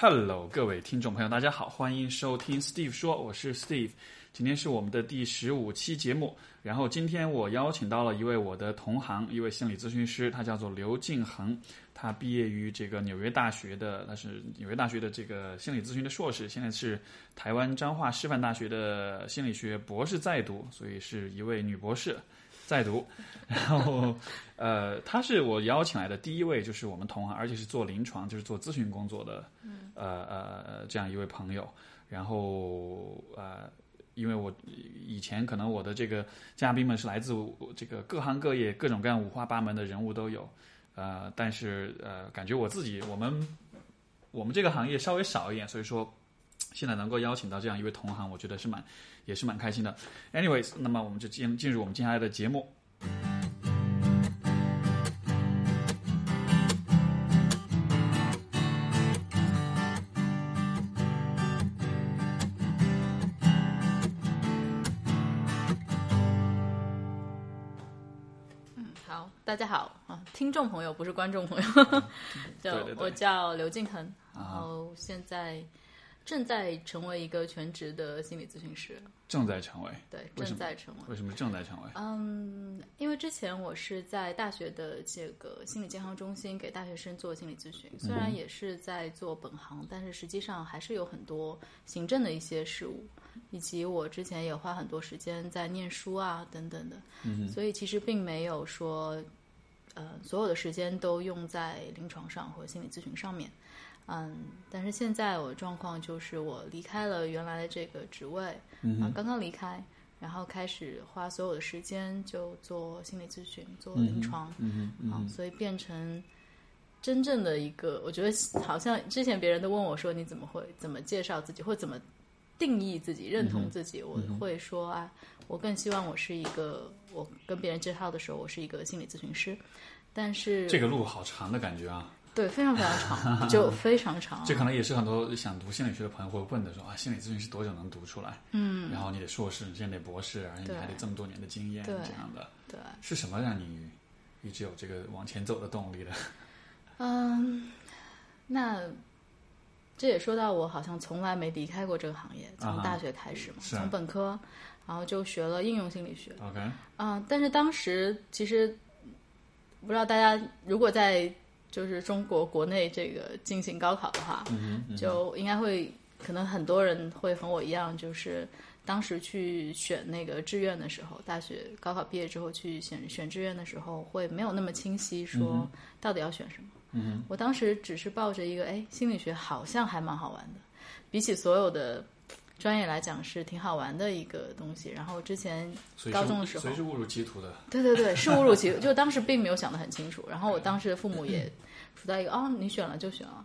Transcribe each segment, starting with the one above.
Hello，各位听众朋友，大家好，欢迎收听 Steve 说，我是 Steve。今天是我们的第十五期节目，然后今天我邀请到了一位我的同行，一位心理咨询师，他叫做刘敬恒，他毕业于这个纽约大学的，他是纽约大学的这个心理咨询的硕士，现在是台湾彰化师范大学的心理学博士在读，所以是一位女博士在读。然后，呃，他是我邀请来的第一位，就是我们同行，而且是做临床，就是做咨询工作的，呃呃这样一位朋友。然后，呃。因为我以前可能我的这个嘉宾们是来自这个各行各业、各种各样五花八门的人物都有，呃，但是呃，感觉我自己我们我们这个行业稍微少一点，所以说现在能够邀请到这样一位同行，我觉得是蛮也是蛮开心的。Anyways，那么我们就进进入我们接下来的节目。大家好啊，听众朋友不是观众朋友，就我叫刘敬恒，然后现在正在成为一个全职的心理咨询师，正在成为，对，正在成为，为什么正在成为？嗯，因为之前我是在大学的这个心理健康中心给大学生做心理咨询，虽然也是在做本行，但是实际上还是有很多行政的一些事务。以及我之前也花很多时间在念书啊，等等的，所以其实并没有说，呃，所有的时间都用在临床上和心理咨询上面，嗯，但是现在我的状况就是我离开了原来的这个职位，啊，刚刚离开，然后开始花所有的时间就做心理咨询，做临床，嗯啊，所以变成真正的一个，我觉得好像之前别人都问我说你怎么会怎么介绍自己，或怎么。定义自己，认同自己，我会说啊，我更希望我是一个，我跟别人介绍的时候，我是一个心理咨询师。但是这个路好长的感觉啊，对，非常非常长，就非常长。这可能也是很多想读心理学的朋友会问的，说啊，心理咨询师多久能读出来？嗯，然后你得硕士，现在得博士，而且你还得这么多年的经验，这样的。对，是什么让你一直有这个往前走的动力的？嗯，那。这也说到我好像从来没离开过这个行业，从大学开始嘛，从本科，然后就学了应用心理学。OK，啊，但是当时其实不知道大家如果在就是中国国内这个进行高考的话，就应该会可能很多人会和我一样，就是当时去选那个志愿的时候，大学高考毕业之后去选选志愿的时候，会没有那么清晰说到底要选什么。嗯，我当时只是抱着一个，哎，心理学好像还蛮好玩的，比起所有的专业来讲是挺好玩的一个东西。然后之前高中的时候，所以是误入歧途的。对对对，是误入歧途，就当时并没有想得很清楚。然后我当时的父母也 处在一个，哦，你选了就选了，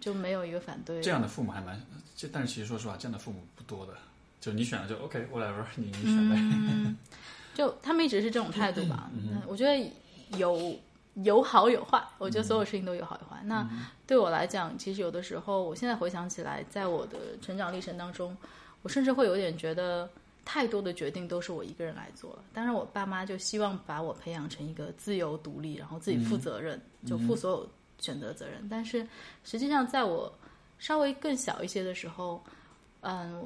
就没有一个反对。这样的父母还蛮，这但是其实说实话，这样的父母不多的，就你选了就 OK，whatever，你你选呗。就他们一直是这种态度吧。嗯，我觉得有。有好有坏，我觉得所有事情都有好有坏。那对我来讲，其实有的时候，我现在回想起来，在我的成长历程当中，我甚至会有点觉得，太多的决定都是我一个人来做了。当然，我爸妈就希望把我培养成一个自由独立，然后自己负责任，就负所有选择责任。但是实际上，在我稍微更小一些的时候，嗯，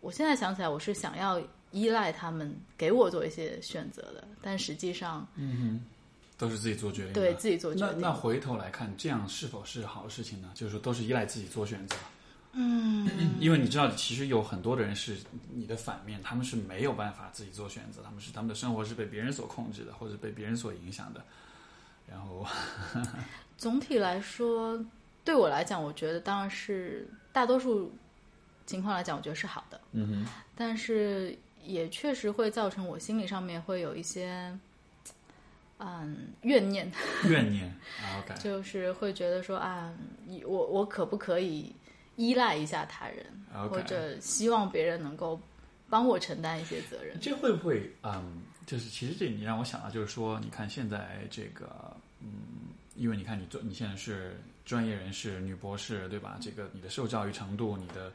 我现在想起来，我是想要依赖他们给我做一些选择的，但实际上，嗯哼。都是自己做决定，对自己做决定。那那回头来看，这样是否是好事情呢？就是说，都是依赖自己做选择。嗯，因为你知道，其实有很多的人是你的反面，他们是没有办法自己做选择，他们是他们的生活是被别人所控制的，或者被别人所影响的。然后，总体来说，对我来讲，我觉得当然是大多数情况来讲，我觉得是好的。嗯哼，但是也确实会造成我心理上面会有一些。嗯，怨念，怨念，OK，就是会觉得说啊，我我可不可以依赖一下他人，或者希望别人能够帮我承担一些责任？这会不会嗯，就是其实这你让我想到，就是说，你看现在这个嗯，因为你看你做你现在是专业人士，女博士对吧？这个你的受教育程度，你的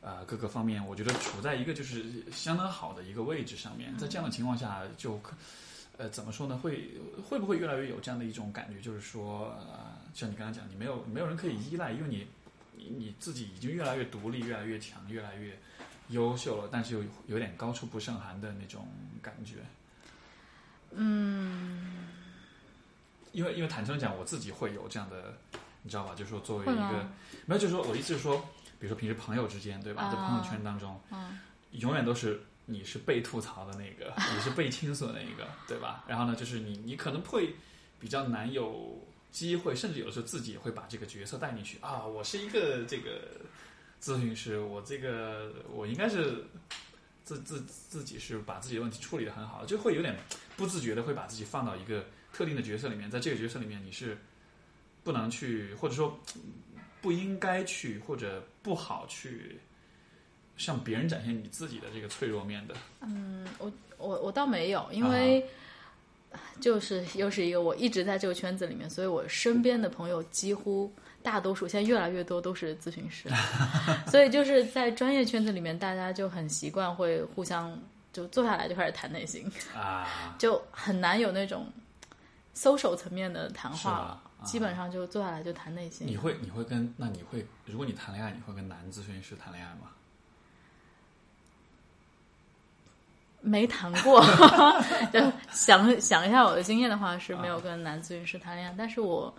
呃各个方面，我觉得处在一个就是相当好的一个位置上面，在这样的情况下就可。呃，怎么说呢？会会不会越来越有这样的一种感觉？就是说，呃，像你刚刚讲，你没有没有人可以依赖，因为你你你自己已经越来越独立、越来越强、越来越优秀了，但是又有点高处不胜寒的那种感觉。嗯，因为因为坦诚讲，我自己会有这样的，你知道吧？就是说作为一个没有，就是说我的意思是说，比如说平时朋友之间，对吧？在朋友圈当中，嗯永远都是你是被吐槽的那个，你是被倾诉的那一个，对吧？然后呢，就是你你可能会比较难有机会，甚至有的时候自己也会把这个角色带进去啊。我是一个这个咨询师，我这个我应该是自自自己是把自己的问题处理的很好，就会有点不自觉的会把自己放到一个特定的角色里面，在这个角色里面你是不能去，或者说不应该去，或者不好去。向别人展现你自己的这个脆弱面的，嗯，我我我倒没有，因为就是又是一个我一直在这个圈子里面，所以我身边的朋友几乎大多数现在越来越多都是咨询师，所以就是在专业圈子里面，大家就很习惯会互相就坐下来就开始谈内心，啊，就很难有那种 social 层面的谈话了，基本上就坐下来就谈内心。你会你会跟那你会如果你谈恋爱，你会跟男咨询师谈恋爱吗？没谈过，就想想一下我的经验的话，是没有跟男咨询师谈恋爱，但是我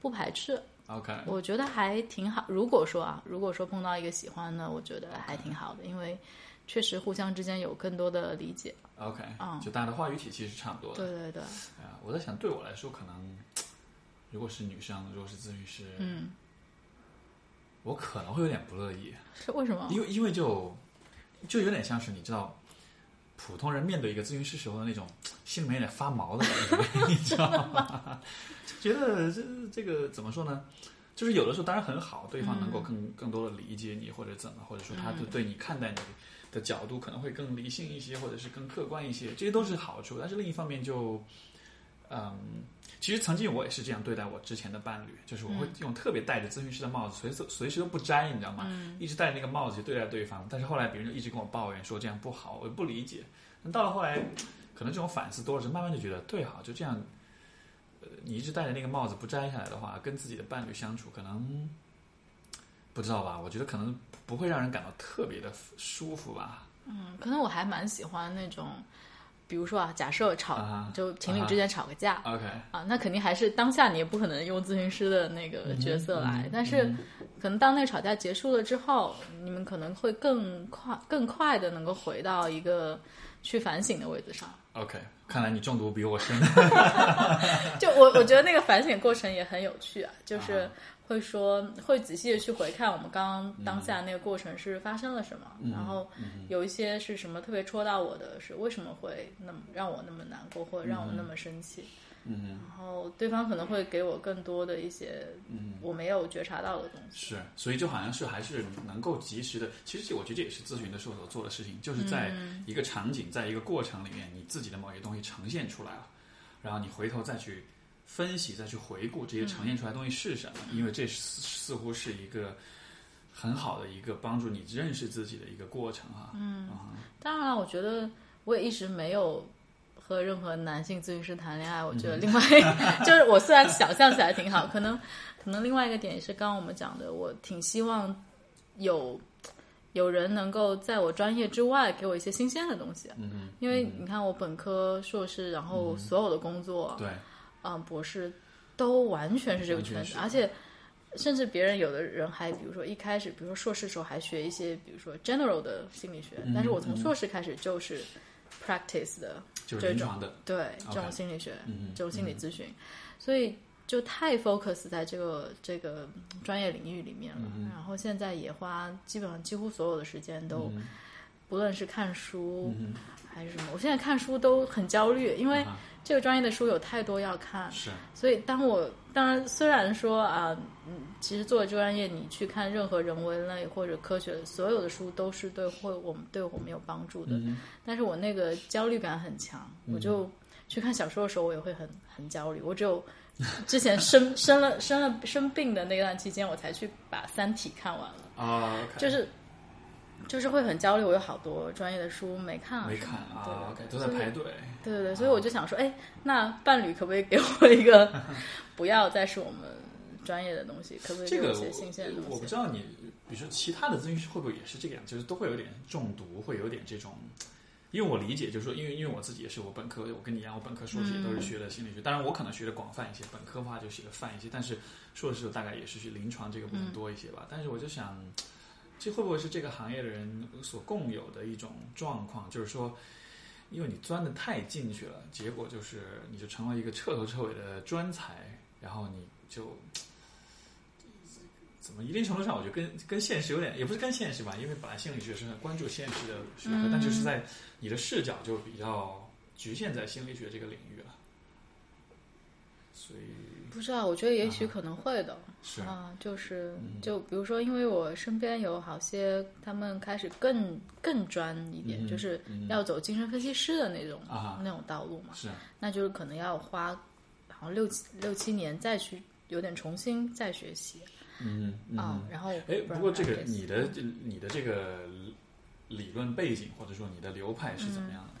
不排斥，OK，我觉得还挺好。如果说啊，如果说碰到一个喜欢的，我觉得还挺好的，因为确实互相之间有更多的理解。OK，嗯就大家的话语体系是差不多的。对对对，哎呀，我在想，对我来说，可能如果是女生，如果是咨询师，嗯，我可能会有点不乐意，是为什么？因为因为就就有点像是你知道，普通人面对一个咨询师时候的那种 心里面有点发毛的感觉，你知道吗？就觉得这这个怎么说呢？就是有的时候当然很好，对方能够更、更多的理解你，或者怎么，或者说他对对你看待你的角度可能会更理性一些，或者是更客观一些，这些都是好处。但是另一方面就，嗯，其实曾经我也是这样对待我之前的伴侣，就是我会用特别戴着咨询师的帽子，随时随时都不摘，你知道吗？一直戴着那个帽子去对待对方。但是后来别人就一直跟我抱怨说这样不好，我不理解。那到了后来，可能这种反思多了就，慢慢就觉得对哈，就这样。呃，你一直戴着那个帽子不摘下来的话，跟自己的伴侣相处，可能不知道吧？我觉得可能不会让人感到特别的舒服吧。嗯，可能我还蛮喜欢那种，比如说啊，假设吵，就情侣之间吵个架。OK，啊，那肯定还是当下你也不可能用咨询师的那个角色来，嗯但是可能当那个吵架结束了之后，你们可能会更快、更快的能够回到一个去反省的位置上。OK，看来你中毒比我深。就我我觉得那个反省过程也很有趣啊，就是啊会说会仔细的去回看我们刚刚当下那个过程是发生了什么，然后有一些是什么特别戳到我的，是为什么会那么让我那么难过，或者让我那么生气。嗯然后对方可能会给我更多的一些嗯，我没有觉察到的东西。是，所以就好像是还是能够及时的，其实我觉得这也是咨询的时候所做的事情，就是在一个场景，在一个过程里面，你自己的某些东西呈现出来了，然后你回头再去分析、再去回顾这些呈现出来的东西是什么，因为这似似乎是一个很好的一个帮助你认识自己的一个过程哈。嗯当然了，我觉得我也一直没有和任何男性咨询师谈恋爱。我觉得另外、就是我虽然想象起来挺好，可能可能另外一个点也是刚刚我们讲的，我挺希望有有人能够在我专业之外给我一些新鲜的东西。嗯因为你看，我本科、硕士，然后所有的工作，对，嗯，博士都完全是这个圈子，而且甚至别人有的人还比如说一开始，比如说硕士时候还学一些，比如说 general 的心理学，嗯但是我从硕士开始就是 practice 的就是临床的，对这种心理学嗯这种心理咨询，所以就太 focus 在这个这个专业领域里面了。嗯然后现在也花基本上几乎所有的时间都，嗯不论是看书、嗯还是什么，我现在看书都很焦虑，因为啊这个专业的书有太多要看。是，所以，当我当然虽然说啊，嗯，其实作为专业，你去看任何人文类或者科学所有的书都是对会我们对我们有帮助的。嗯但是我那个焦虑感很强，我就去看小说的时候，我也会很很焦虑。我只有之前生生了生了生病的那段期间，我才去把《三体》看完了，哦，OK，就是就是会很焦虑。我有好多专业的书没看啊，没看对啊都在排队。对对对，所以我就想说，哎，那伴侣可不可以给我一个 不要再是我们专业的东西，可不可以这个给我一些新鲜的我东西？我不知道你，比如说其他的咨询师会不会也是这个样，就是都会有点中毒，会有点这种。因为我理解，就是说，因为因为我自己也是，我本科我跟你一样，我本科硕士也都是学的心理学，当然我可能学的广泛一些，本科的话就学的泛一些，但是硕士大概也是去临床这个部分多一些吧。但是我就想，这会不会是这个行业的人所共有的一种状况？就是说，因为你钻的太进去了，结果就是你就成了一个彻头彻尾的专才，然后你就怎么一定程度上，我觉得跟跟现实有点，也不是跟现实吧，因为本来心理学是很关注现实的学科，但就是在你的视角就比较局限在心理学这个领域了，所以不知道，我觉得也许可能会的。是。啊，就是就比如说，因为我身边有好些他们开始更更专一点，嗯就是要走精神分析师的那种、啊。那种道路嘛，是。那就是可能要花好像六七六七年再去有点重新再学习嗯嗯啊、然后。哎，不不过这个你的你的这个理论背景或者说你的流派是怎么样的？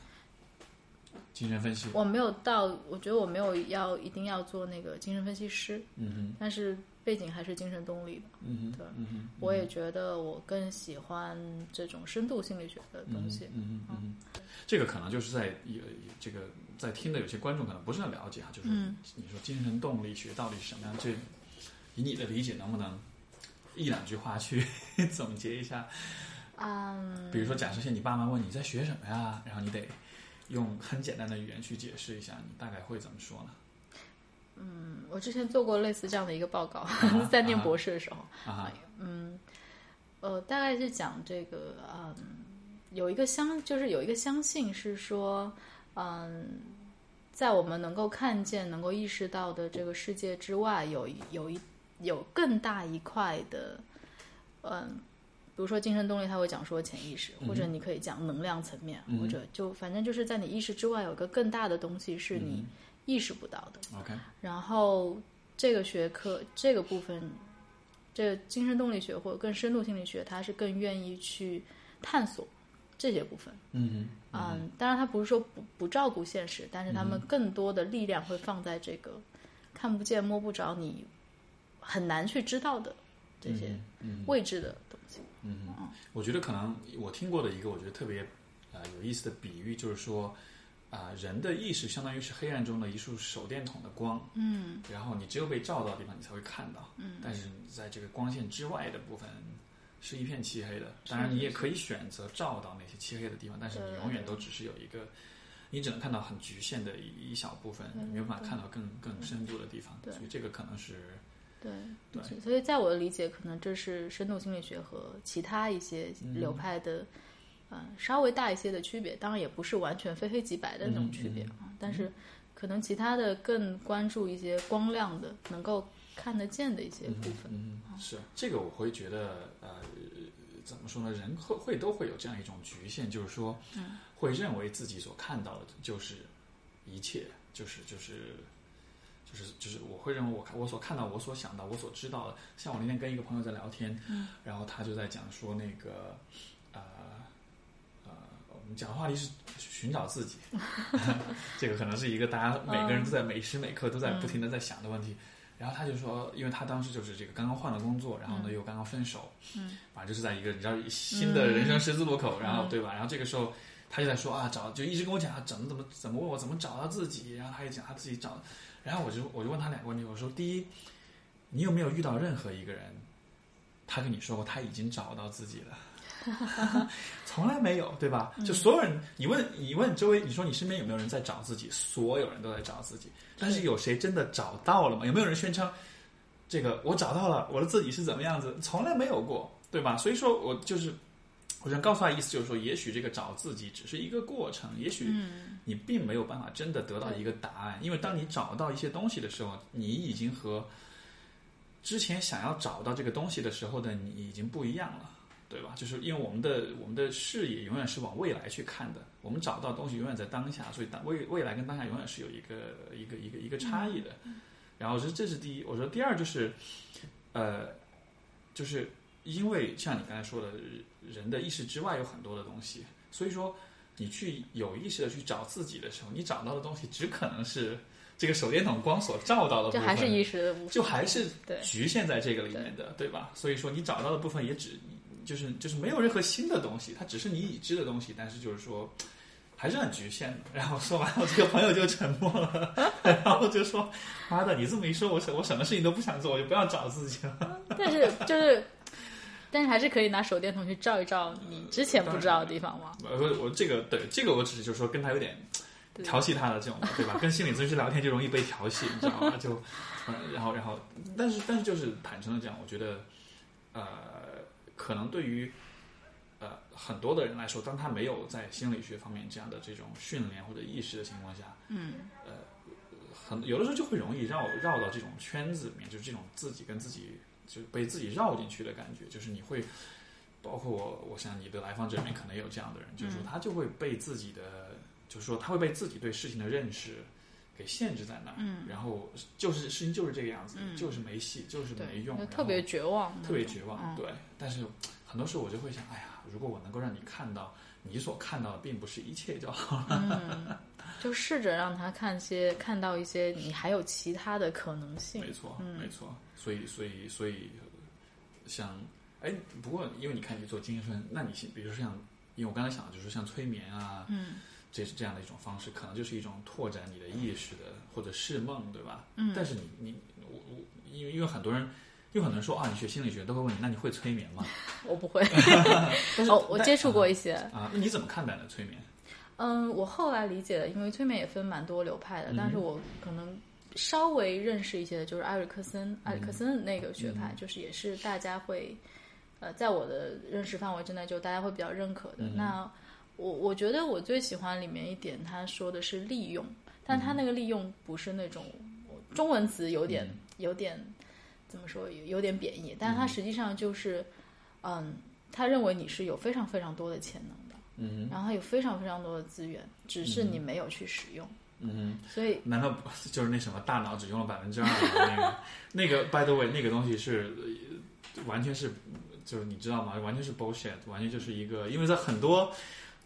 精神分析，我没有到，我觉得我没有要一定要做那个精神分析师，嗯哼。但是背景还是精神动力的。嗯哼对嗯哼，我也觉得我更喜欢这种深度心理学的东西。嗯嗯嗯嗯，这个可能就是在有这个在听的有些观众可能不是很了解啊，就是嗯你说精神动力学到底是什么样？这以你的理解，能不能一两句话去 总结一下？嗯，比如说，假设现在你爸妈问你在学什么呀，然后你得用很简单的语言去解释一下，你大概会怎么说呢？嗯我之前做过类似这样的一个报告，啊 在念博士的时候，啊嗯，呃，大概是讲这个，嗯，有一个相，就是有一个相信是说，嗯，在我们能够看见、能够意识到的这个世界之外，有一有一有更大一块的，嗯，比如说精神动力，他会讲说潜意识，或者你可以讲能量层面，或者就反正就是在你意识之外有一个更大的东西是你意识不到的。OK，然后这个学科这个部分，这个精神动力学或者更深度心理学，它是更愿意去探索这些部分。嗯嗯，当然，它不是说不不照顾现实，但是他们更多的力量会放在这个看不见、摸不着、你很难去知道的这些未知的东西。嗯嗯，我觉得可能我听过的一个我觉得特别呃有意思的比喻，就是说啊、人的意识相当于是黑暗中的一束手电筒的光，嗯然后你只有被照到的地方，你才会看到。嗯，但是在这个光线之外的部分是一片漆黑的。当然，你也可以选择照到那些漆黑的地方，但是你永远都只是有一个，你只能看到很局限的一一小部分，你没有办法看到更更深度的地方。对所以这个可能是对，对所以在我的理解，可能这是深度心理学和其他一些流派的，呃，稍微大一些的区别。当然，也不是完全非黑即白的那种区别啊，但是可能其他的更关注一些光亮的、能够看得见的一些部分。嗯，是这个，我会觉得，呃，怎么说呢？人会会都会有这样一种局限，就是说，嗯会认为自己所看到的就是一切，就是就是就是就是，我会认为我看我所看到、我所想到、我所知道的。像我那天跟一个朋友在聊天，嗯然后他就在讲说那个，们讲的话题是寻找自己，这个可能是一个大家每个人都在每时每刻都在不停的在想的问题。然后他就说，因为他当时就是这个刚刚换了工作，然后呢又刚刚分手，嗯，反正就是在一个你知道新的人生十字路口，然后对吧？然后这个时候他就在说啊，找就一直跟我讲啊，怎么怎么怎么问我怎么找到自己，然后他也讲他自己找，然后我就我就问他两个问题，我说第一，你有没有遇到任何一个人，他跟你说过他已经找到自己了？从来没有，对吧？就所有人，你问你问周围，你说你身边有没有人在找自己？所有人都在找自己，但是有谁真的找到了吗？有没有人宣称这个我找到了我的自己是怎么样子？从来没有过，对吧？所以说我就是，我想告诉他意思就是说，也许这个找自己只是一个过程，也许你并没有办法真的得到一个答案，因为当你找到一些东西的时候，你已经和之前想要找到这个东西的时候的你已经不一样了。对吧？就是因为我们的我们的视野永远是往未来去看的，我们找到东西永远在当下，所以当未未来跟当下永远是有一个一个一个一个差异的。然后我觉得这是第一，我说第二就是，呃，就是因为像你刚才说的，人的意识之外有很多的东西，所以说你去有意识的去找自己的时候，你找到的东西只可能是这个手电筒光所照到的部分，就还是意识的部分，就还是对局限在这个里面的，对吧？所以说你找到的部分也只就是就是没有任何新的东西，它只是你已知的东西，但是就是说还是很局限的。然后说完，我这个朋友就沉默了，然后就说：“妈的，你这么一说，我什我什么事情都不想做，我就不要找自己了。但是就是，但是还是可以拿手电筒去照一照你之前不知道的地方吗。我我我这个对这个我只是就是说跟他有点调戏他的这种，对吧？跟心理咨询师聊天就容易被调戏，你知道吗？就，呃然后然后，但是但是就是坦诚的讲，我觉得，呃，可能对于呃很多的人来说，当他没有在心理学方面这样的这种训练或者意识的情况下，嗯，呃很有的时候就会容易绕绕到这种圈子里面，就是这种自己跟自己就被自己绕进去的感觉，就是你会，包括我，我想你的来访者里面可能也有这样的人，就是说他就会被自己的，就是说他会被自己对事情的认识给限制在那儿，嗯，然后就是事情就是这个样子，嗯就是没戏，就是，没用，特别绝望，特别绝望，嗯对。但是很多时候我就会想，哎呀，如果我能够让你看到你所看到的并不是一切就好。嗯，就试着让他看些看到一些你还有其他的可能性没。错，嗯没错。所以，所以，所以，像，哎，不过因为你看你做精神，那你比如说像，因为我刚才想的就是像催眠啊，嗯这是这样的一种方式，可能就是一种拓展你的意识的或者是梦，对吧？嗯，但是你你我我，因为因为很多人。因为很多人说啊，你学心理学都会问你，那你会催眠吗？我不会。但是哦，我接触过一些。啊，那你怎么看待呢？催眠？嗯，我后来理解的，因为催眠也分蛮多流派的，嗯但是我可能稍微认识一些的，就是埃里克森，嗯埃里克森那个学派，就是也是大家会，呃，在我的认识范围之内，就大家会比较认可的。嗯那我我觉得我最喜欢里面一点，他说的是利用，但他那个利用不是那种中文词有点、嗯有点怎么说有有点贬义，但是他实际上就是，嗯，他认为你是有非常非常多的潜能的。嗯然后它有非常非常多的资源，只是你没有去使用。嗯所以，难道不 就是那什么大脑只用了百分之二那个那个？By the way，那个东西是呃完全是就是你知道吗？完全是 bullshit，完全就是一个，因为在很多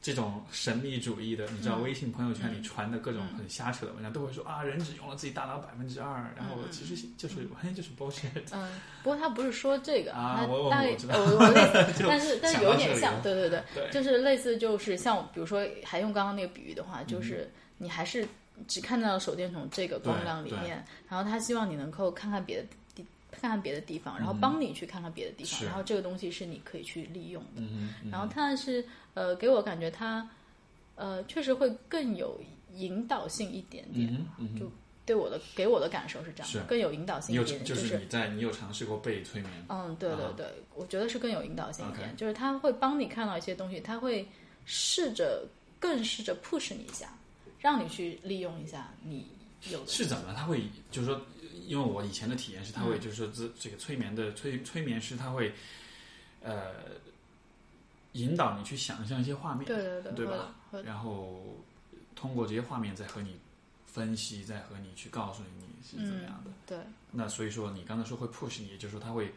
这种神秘主义的，你知道嗯。微信朋友圈里传的各种很瞎扯的文章，都会说啊，人只用了自己大脑百分之二，然后其实就是完全就是 bullshit 嗯，不过他不是说这个，啊！他我我大概我知道，我我类似，但是但有点像，对对对，就是类似，就是像比如说，还用刚刚那个比喻的话，嗯就是你还是只看到了手电筒这个光亮里面，然后他希望你能够看看别的地，看看别的地方，然后帮你去看看别的地方，然后这个东西是你可以去利用的。然后但是呃，给我感觉他呃确实会更有引导性一点点。嗯嗯嗯就对我的给我的感受是这样是的，更有引导性一点点，就是是你在你有尝试过被催眠？嗯，对对啊对，我觉得是更有引导性一点就是他会帮你看到一些东西，他会试着更试着 push 你一下，让你去利用一下你有的是怎么？他会就是说，因为我以前的体验是，他嗯会就是说，这这个催眠的催催眠师，他会呃引导你去想象一些画面，对对对，对吧然后通过这些画面再和你分析，再和你去告诉你你是怎么样的。对，那所以说，你刚才说会 push 你，也就是说，他会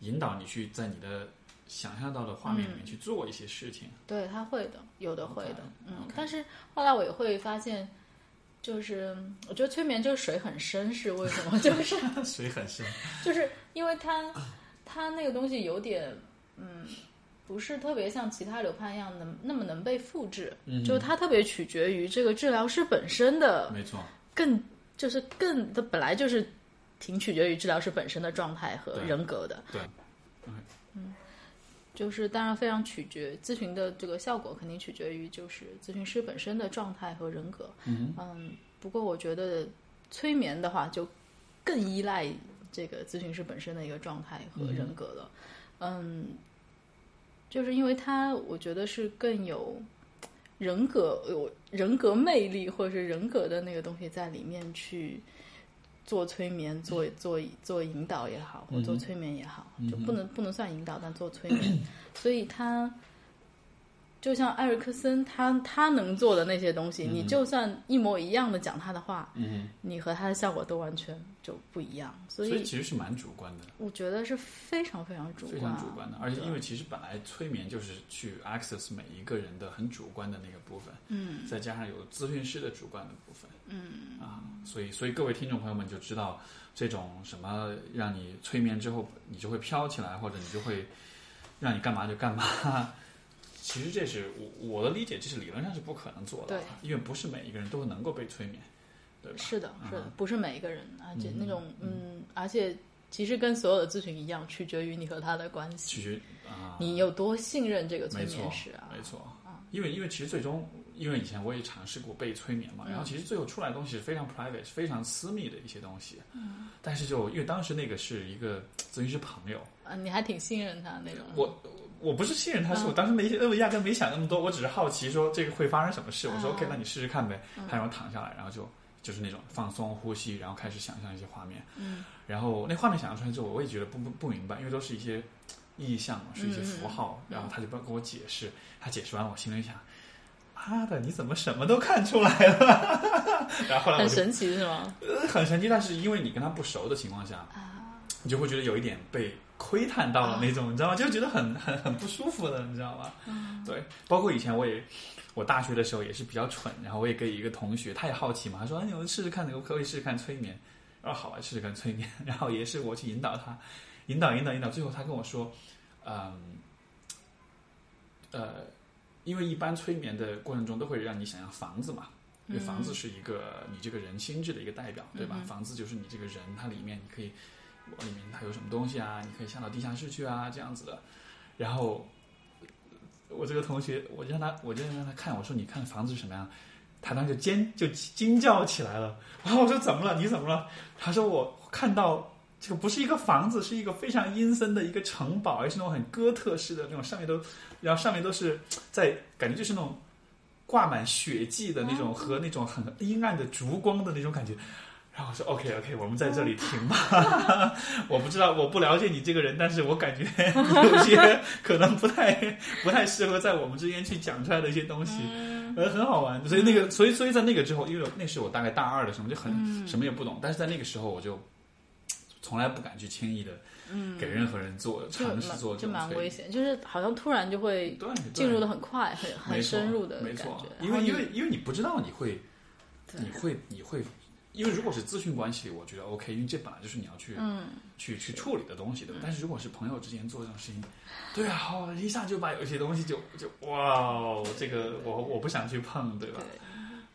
引导你去在你的想象到的画面里面去做一些事情。对，他会的，有的会的嗯但是后来我也会发现，就是我觉得催眠就是水很深，是为什么？就是 水很深，就是因为它它那个东西有点嗯。不是特别像其他流派一样能那么能被复制，嗯就是它特别取决于这个治疗师本身的没错，更就是更它本来就是挺取决于治疗师本身的状态和人格的。对嗯，就是当然非常取决咨询的这个效果，肯定取决于就是咨询师本身的状态和人格。嗯不过我觉得催眠的话，就更依赖这个咨询师本身的一个状态和人格了。嗯，就是因为他，我觉得是更有人格有人格魅力，或者是人格的那个东西在里面去做催眠、做做做引导也好，或做催眠也好，就不能不能算引导，但做催眠，所以他就像埃瑞克森他他能做的那些东西，你就算一模一样的讲他的话，嗯你和他的效果都完全就不一样。所以以其实是蛮主观的。我觉得是非常非常主观啊，常主观的，而且因为其实本来催眠就是去 access 每一个人的很主观的那个部分，嗯，再加上有咨询师的主观的部分，嗯啊，所以所以各位听众朋友们就知道这种什么让你催眠之后你就会飘起来，或者你就会让你干嘛就干嘛。其实这是我我的理解，这是理论上是不可能做到的对，因为不是每一个人都能够被催眠，对吧？是的，是的嗯，不是每一个人，而且那种嗯，而且其实跟所有的咨询一样，取决于你和他的关系，取决啊，你有多信任这个催眠师啊。没错，因为因为其实最终，因为以前我也尝试过被催眠嘛，然嗯后其实最后出来的东西是非常 private、非常私密的一些东西。嗯，但是就因为当时那个是一个咨询师朋友，啊，你还挺信任他那种。我我不是信任他，是我嗯当时没我压根没想那么多，我只是好奇说这个会发生什么事。我说嗯 OK，那你试试看呗。他让我躺下来，然后就就是那种放松呼吸，然后开始想象一些画面。嗯，然后那画面想象出来之后，我也觉得不不不明白，因为都是一些意象嘛，是一些符号。嗯然后他就帮跟我解释，他解释完，我心里想。妈的，你怎么什么都看出来了？然后后来很神奇是吗？呃很神奇，但是因为你跟他不熟的情况下，你就会觉得有一点被窥探到了那种，你知道吗？就觉得很很很不舒服的，你知道吗？对，包括以前我也，我大学的时候也是比较蠢，然后我也跟一个同学，他也好奇嘛，他说：“哎，你们试试看，可不可以试试看催眠？”然后好啊，试试看催眠，然后也是我去引导他，引导引导引导，最后他跟我说：“嗯，呃，因为一般催眠的过程中都会让你想象房子嘛。”因为房子是一个你这个人心智的一个代表，对吧？房子就是你这个人，它里面你可以往里面它有什么东西啊？你可以下到地下室去啊，这样子的。然后我这个同学，我就让他，我就让他看，我说你看房子是什么样？他当时就尖就惊叫起来了。然后我说怎么了？你怎么了？他说我看到这个不是一个房子，是一个非常阴森的一个城堡，而是那种很哥特式的那种，上面都，然后上面都是在感觉就是那种。挂满血迹的那种和那种很阴暗的烛光的那种感觉，然后我说 OK OK，我们在这里停吧。我不知道，我不了解你这个人，但是我感觉 有些可能不太不太适合在我们之间去讲出来的一些东西，呃，很好玩。所以那个，所以所以在那个之后，因为那是我大概大二的时候，就很什么也不懂，但是在那个时候我就从来不敢去轻易的给任何人做就尝试做就。蛮危险，就是好像突然就会进入的很快，很很深入的没错因为因为因为你不知道你会，你会你会，因为如果是咨询关系，我觉得 OK，因为这本来就是你要去、嗯，去去处理的东西，对吧？但是如果是朋友之间做这种事情，对啊，哦一下就把有一些东西就就哇哦，这个我我不想去碰，对吧？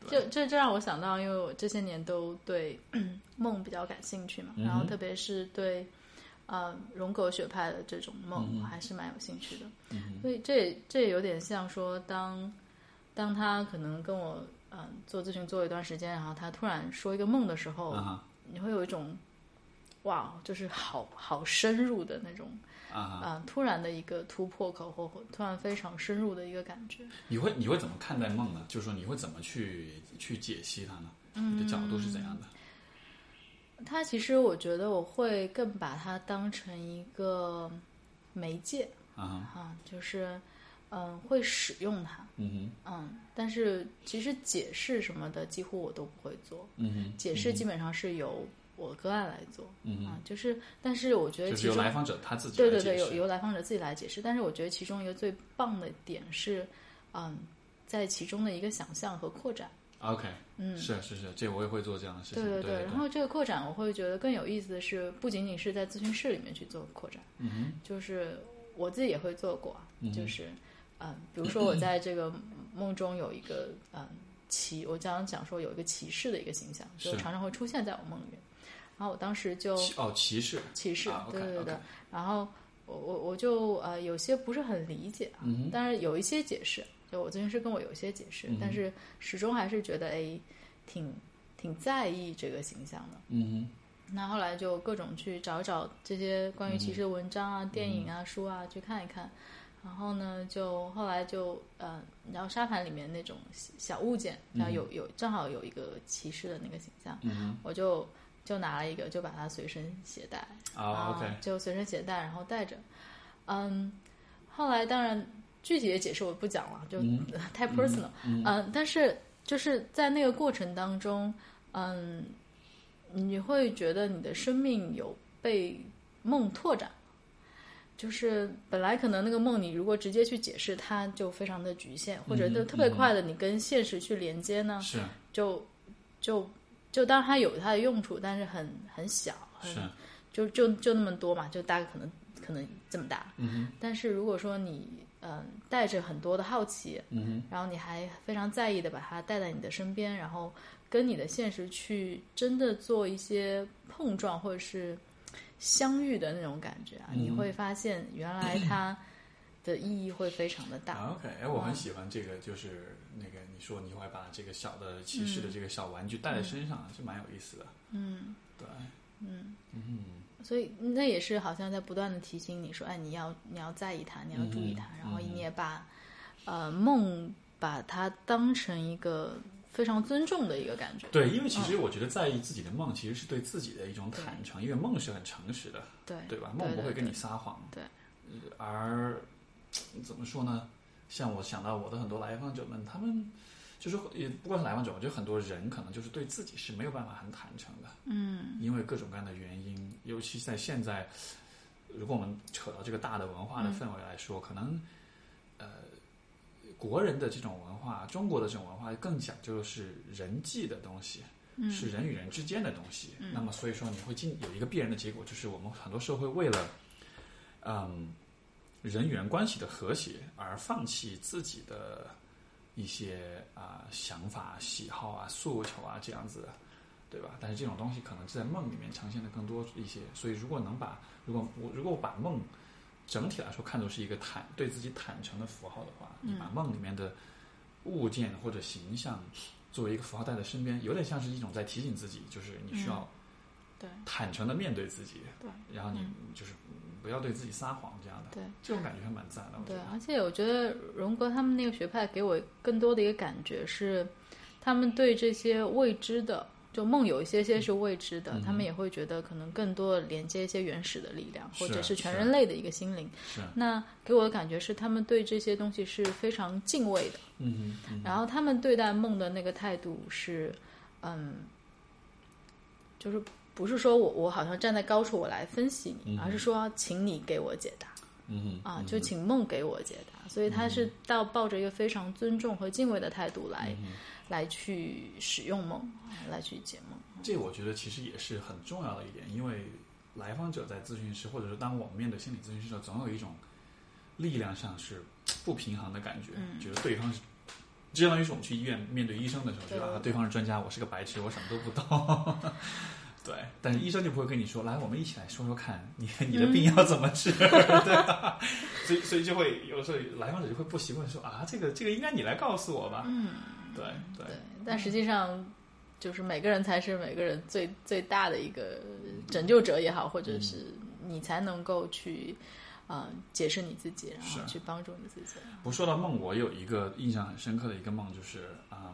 就这这让我想到，因为我这些年都对 梦比较感兴趣嘛，然后特别是对呃荣格学派的这种梦，我还是蛮有兴趣的。嗯所以这也这也有点像说，当当他可能跟我嗯、呃做咨询做一段时间，然后他突然说一个梦的时候，啊你会有一种哇，就是好好深入的那种啊哈，啊、突然的一个突破口或或突然非常深入的一个感觉。你会你会怎么看待梦呢？就是说你会怎么去去解析它呢？你的角度是怎样的？它其实我觉得我会更把它当成一个媒介啊，就是嗯会使用它，嗯哼。嗯，但是其实解释什么的几乎我都不会做，嗯哼，解释基本上是由我个案来做，嗯啊，就是但是我觉得就是其中由来访者他自己对对对，由由来访者自己来解释，但是我觉得其中一个最棒的点是，嗯，在其中的一个想象和扩展。OK，嗯。是是是，这我也会做这样的事情。对对对，然后这个扩展，我会觉得更有意思的是，不仅仅是在咨询室里面去做扩展，嗯哼，就是我自己也会做过就是嗯，比如说我在这个梦中有一个嗯骑，我刚刚讲说有一个骑士的一个形象，就是常常会出现在我梦里面，然后我当时就哦，骑士，骑士，啊对对对然后我我我就呃有些不是很理解啊，嗯但是有一些解释，就我咨询师跟我有一些解释，嗯但是始终还是觉得哎挺挺在意这个形象的。嗯那后来就各种去找找这些关于骑士的文章啊、电影啊、书啊去看一看，然后呢，就后来就呃，然后沙盘里面那种小小物件，然后有有正好有一个骑士的那个形象，嗯我就就拿了一个，就把它随身携带。哼，啊，OK，就随身携带，然后带着。嗯，后来当然具体的解释我不讲了，就太 personal。嗯但是就是在那个过程当中，嗯，你会觉得你的生命有被梦拓展。就是本来可能那个梦，你如果直接去解释，它就非常的局限，或者就特别快的你跟现实去连接呢，是。就就就当然它有它的用处，但是很很小，很是，就就就那么多嘛，就大概可能可能这么大。嗯但是如果说你嗯、呃带着很多的好奇，嗯哼，然后你还非常在意的把它带在你的身边，然后跟你的现实去真的做一些碰撞或者是相遇的那种感觉啊，嗯。你会发现原来它 的意义会非常的大。啊 OK，哎，我很喜欢这个，就是那个你说你会把这个小的骑士的这个小玩具带在身上，是蛮有意思的。嗯，对，嗯。嗯。所以那也是好像在不断的提醒你说，哎，你要你要在意它，你要注意它，嗯。然后你也把呃梦把它当成一个非常尊重的一个感觉。对，因为其实我觉得在意自己的梦，其实是对自己的一种坦诚，因为梦是很诚实的，对对吧？梦不会跟你撒谎。对呃而怎么说呢？像我想到我的很多来访者们，他们就是也不光是来访者，我觉得很多人可能就是对自己是没有办法很坦诚的，嗯因为各种各样的原因，尤其在现在，如果我们扯到这个大的文化的氛围来说，可能呃，国人的这种文化，中国的这种文化更讲究的是人际的东西。嗯是人与人之间的东西。那么所以说你会进有一个必然的结果，就是我们很多时候会为了，嗯，人与人关系的和谐而放弃自己的一些啊、想法、喜好啊、诉求啊这样子，对吧？但是这种东西可能在梦里面呈现的更多一些。所以如果能把如果我如果我把梦整体来说看作是一个坦对自己坦诚的符号的话，你把梦里面的物件或者形象作为一个符号带在身边，有点像是一种在提醒自己，就是你需要对坦诚的面对自己，对然后你就是不要对自己撒谎这样的，对。这种感觉还蛮赞的。对，而且我觉得荣格他们那个学派给我更多的一个感觉是，他们对这些未知的，就梦有一些些是未知的，他们也会觉得可能更多连接一些原始的力量，或者是是全人类的一个心灵。是，那给我的感觉是，他们对这些东西是非常敬畏的，嗯嗯然后他们对待梦的那个态度是，嗯，就是不是说我我好像站在高处我来分析你，而是说请你给我解答。嗯哼啊，就请梦给我解答，所以他是到抱着一个非常尊重和敬畏的态度来、嗯来去使用梦，啊来去解梦。这我觉得其实也是很重要的一点，因为来访者在咨询师，或者说当我们面对心理咨询师的时候，总有一种力量上是不平衡的感觉，嗯觉得对方是。就相当于是我们去医院面对医生的时候，觉得对啊，对方是专家，我是个白痴，我什么都不懂。对，但是医生就不会跟你说，来，我们一起来说说看，你你的病要怎么治，对吧？所以所以就会有时候来访者就会不习惯说啊，这个这个应该你来告诉我吧。嗯，对对对，但实际上就是每个人才是每个人最最大的一个拯救者也好，或者是你才能够去啊、呃解释你自己，然后去帮助你自己。不说到梦，我有一个印象很深刻的一个梦，就是嗯，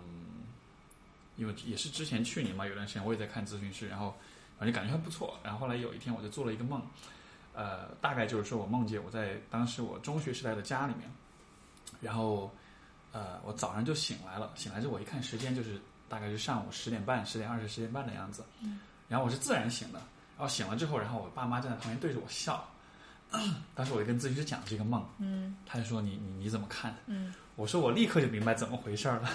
因为也是之前去年嘛，有段时间我也在看咨询师，然后反正感觉还不错。然后后来有一天我就做了一个梦，呃，大概就是说我梦见我在当时我中学时代的家里面，然后呃，我早上就醒来了，醒来之后我一看时间就是大概是上午十点半、十点二十、十点半的样子，然后我是自然醒的，然后醒了之后，然后我爸妈站在旁边对着我笑。当时我就跟咨询师讲这个梦，嗯他就说你你你怎么看？嗯，我说我立刻就明白怎么回事儿了，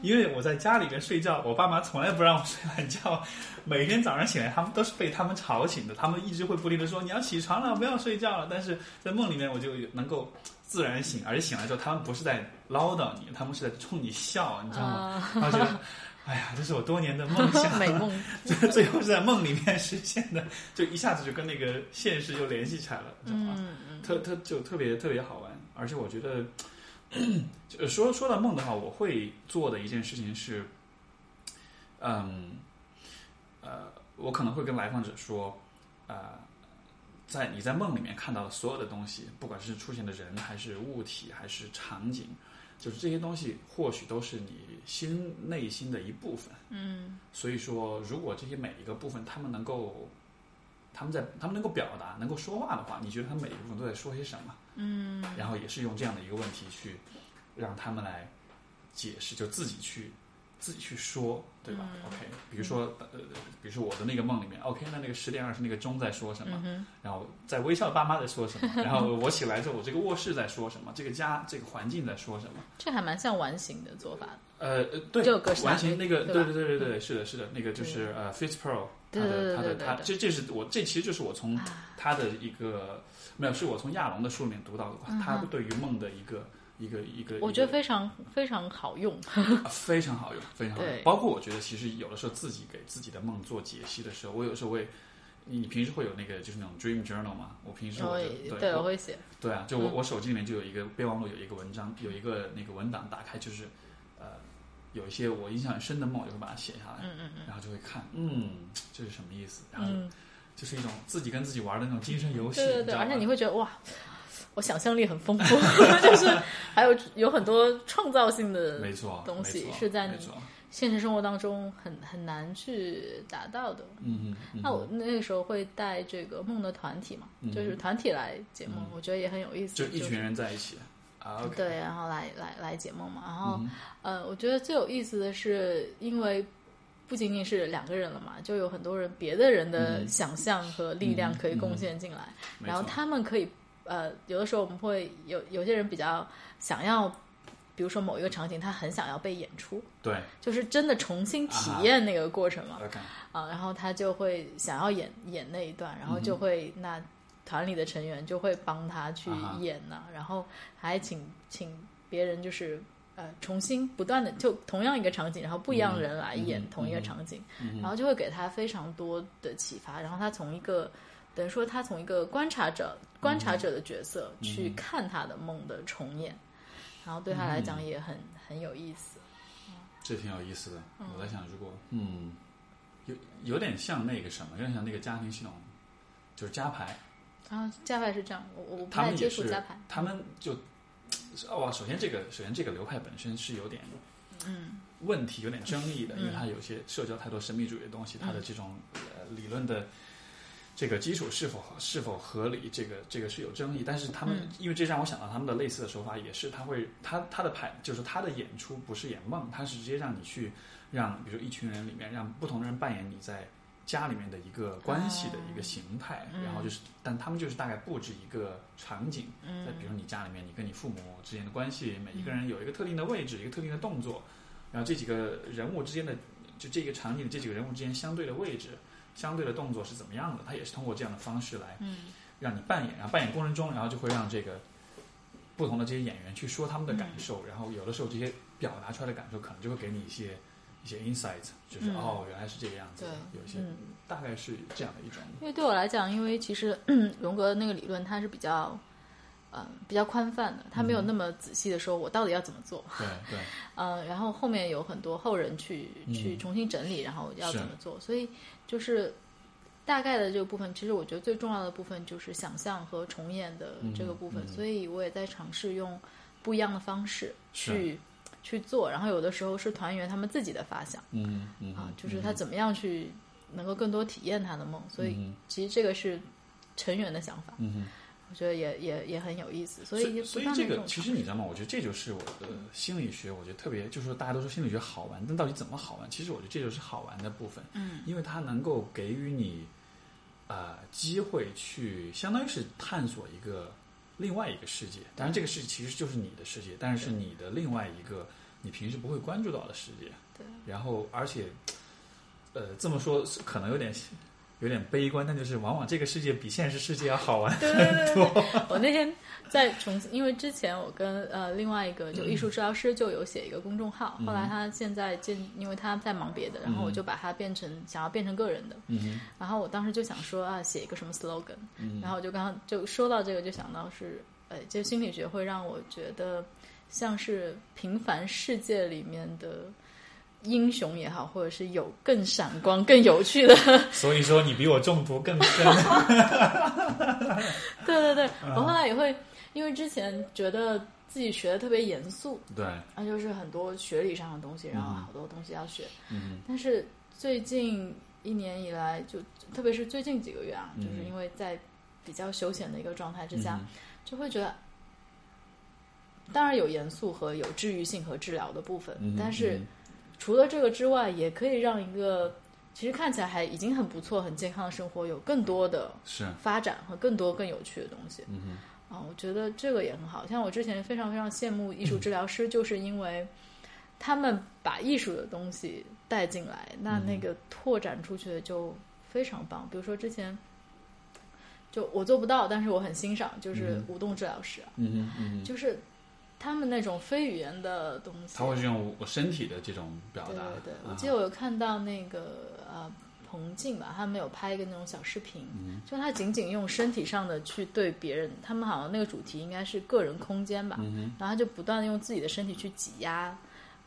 因为我在家里边睡觉，我爸妈从来不让我睡懒觉，每天早上醒来，他们都是被他们吵醒的，他们一直会不停的说你要起床了，不要睡觉了。但是在梦里面，我就能够自然醒，而且醒来之后，他们不是在唠叨你，他们是在冲你笑，你知道吗？然后觉得，哎呀，这是我多年的梦想，美梦。最 最后是在梦里面实现的，就一下子就跟那个现实就联系起来了，你知道吗？嗯嗯特特就特别特别好玩，而且我觉得，就说说到梦的话，我会做的一件事情是，嗯，呃，我可能会跟来访者说，呃，在你在梦里面看到的所有的东西，不管是出现的人，还是物体，还是场景，就是这些东西，或许都是你心内心的一部分。嗯所以说，如果这些每一个部分，他们能够他们在他们能够表达、能够说话的话，你觉得他们每一部分都在说些什么？嗯，然后也是用这样的一个问题去让他们来解释，就自己去自己去说，对吧、o k 比如说呃，比如说我的那个梦里面，OK，那那个十点二十那个钟在说什么？然后在微笑的爸妈在说什么？然后我起来之后，我这个卧室在说什么？这个家这个环境在说什么？这还蛮像完形的做法的。呃呃，对这个完形那个，对对对对对对，是的，是的，那个就是呃 f i t z Pro，它的它的它，这这是我这其实就是我从他的一个没有，是我从亚龙的书里面读到的，他对于梦的一个一个一个，嗯我觉得非常非常好用。得 非常好用，非常好用。包括我觉得其实有的时候自己给自己的梦做解析的时候，我有时候会。你你平时会有那个就是那种 dream journal 吗？我平时我对我会写，对啊，就我、我手机里面就有一个备忘录，有一个文章，有一个那个文档，打开就是，呃，有一些我印象很深的梦，我就会把它写下来，嗯嗯嗯然后就会看，嗯，这是什么意思？然后就、嗯，就是一种自己跟自己玩的那种精神游戏，对对对，而且你会觉得哇，我想象力很丰富，就是还有有很多创造性的没错，东西是在你，现实生活当中很很难去达到的。嗯嗯嗯，那我那个时候会带这个梦的团体嘛，就是团体来解梦，我觉得也很有意思。就一群人在一起啊对，然后来来来解梦嘛。然后、嗯呃，我觉得最有意思的是，因为不仅仅是两个人了嘛，就有很多人别的人的想象和力量可以贡献进来，然后他们可以呃，有的时候我们会有有些人比较想要，比如说某一个场景，他很想要被演出，对。就是真的重新体验那个过程嘛。啊，然后他就会想要演演那一段，然后就会、那团里的成员就会帮他去演呐、然后还请请别人就是呃重新不断的就同样一个场景，然后不一样的人来演嗯同一个嗯场景，嗯然后就会给他非常多的启发，然后他从一个等于说他从一个观察者观察者的角色去看他的梦的重演，然后对他来讲也很、很有意思。这挺有意思的。我在想，如果嗯，有有点像那个什么，有点像那个家庭系统，就是加牌，然后加牌是这样，我我不太接触加牌，，他们就哇，首先这个首先这个流派本身是有点嗯问题、有点争议的，因为嗯它有些社交太多神秘主义的东西，它的这种呃理论的。这个基础是否是否合理？这个这个是有争议，但是他们、嗯因为这让我想到他们的类似的手法，也是他会他他的排就是他的演出不是演梦，他是直接让你去让比如一群人里面让不同的人扮演你在家里面的一个关系的一个形态，嗯然后就是但他们就是大概布置一个场景，嗯在比如你家里面你跟你父母之间的关系，每一个人有一个特定的位置，一个特定的动作，然后这几个人物之间的就这个场景这几个人物之间相对的位置。相对的动作是怎么样的？他也是通过这样的方式来嗯。让你扮演，然后扮演过程中，然后就会让这个不同的这些演员去说他们的感嗯。受，然后有的时候这些表达出来的感受，可能就会给你一些一些 insight，就是、嗯。哦，原来是这个样子，对。有一些、嗯。大概是这样的一种，因为对我来讲，因为其实荣格那个理论它是比较，嗯，比较宽泛的，他没有那么仔细的说我到底要怎么做，对对，呃，然后后面有很多后人去去嗯重新整理，然后要怎么做，所以就是大概的这个部分，其实我觉得最重要的部分就是想象和重演的这个部分，嗯嗯所以我也在尝试用不一样的方式去去做，然后有的时候是团员他们自己的发想。嗯嗯啊，就是他怎么样去能够更多体验他的梦，所以嗯其实这个是成员的想法。我觉得也也也很有意思，所所以所以这个其实你知道吗？我觉得这就是我的心理学，我觉得特别就是说大家都说心理学好玩，但到底怎么好玩？其实我觉得这就是好玩的部分，嗯，因为它能够给予你啊、机会去，相当于是探索一个另外一个世界。当然，这个世界其实就是你的世界，但是是你的另外一个你平时不会关注到的世界。对，然后而且呃这么说可能有点有点悲观，但就是往往这个世界比现实世界要好玩。很多。对对对，我那天在重新，因为之前我跟呃另外一个就艺术治疗师就有写一个公众号，嗯后来他现在建，因为他在忙别的，然后我就把它变成想要变成个人的，嗯然后我当时就想说啊，写一个什么 slogan，嗯然后我就刚刚就说到这个，就想到是，呃，就心理学会让我觉得像是平凡世界里面的英雄也好，或者是有更闪光、更有趣的。所以说你比我中毒更深。对对对，我后来也会，因为之前觉得自己学的特别严肃，对，那就是很多学理上的东西，然后嗯。好多东西要学。嗯。但是最近一年以来，就特别是最近几个月啊，就是因为在比较休闲的一个状态之下，就会觉得，当然有严肃和有治愈性和治疗的部分，但是除了这个之外，也可以让一个其实看起来还已经很不错、很健康的生活有更多的是发展和更多更有趣的东西。嗯啊，我觉得这个也很好。像我之前非常非常羡慕艺术治疗师，就是因为他们把艺术的东西带进来，那那个拓展出去的就非常棒。比如说之前，就我做不到，但是我很欣赏，就是舞动治疗师啊，嗯嗯，就是他们那种非语言的东西，他会是用我身体的这种表达。对对对，我记得我有看到那个呃。彭静吧，他们有拍一个那种小视频，就他仅仅用身体上的去对别人，他们好像那个主题应该是个人空间吧，然后他就不断的用自己的身体去挤压，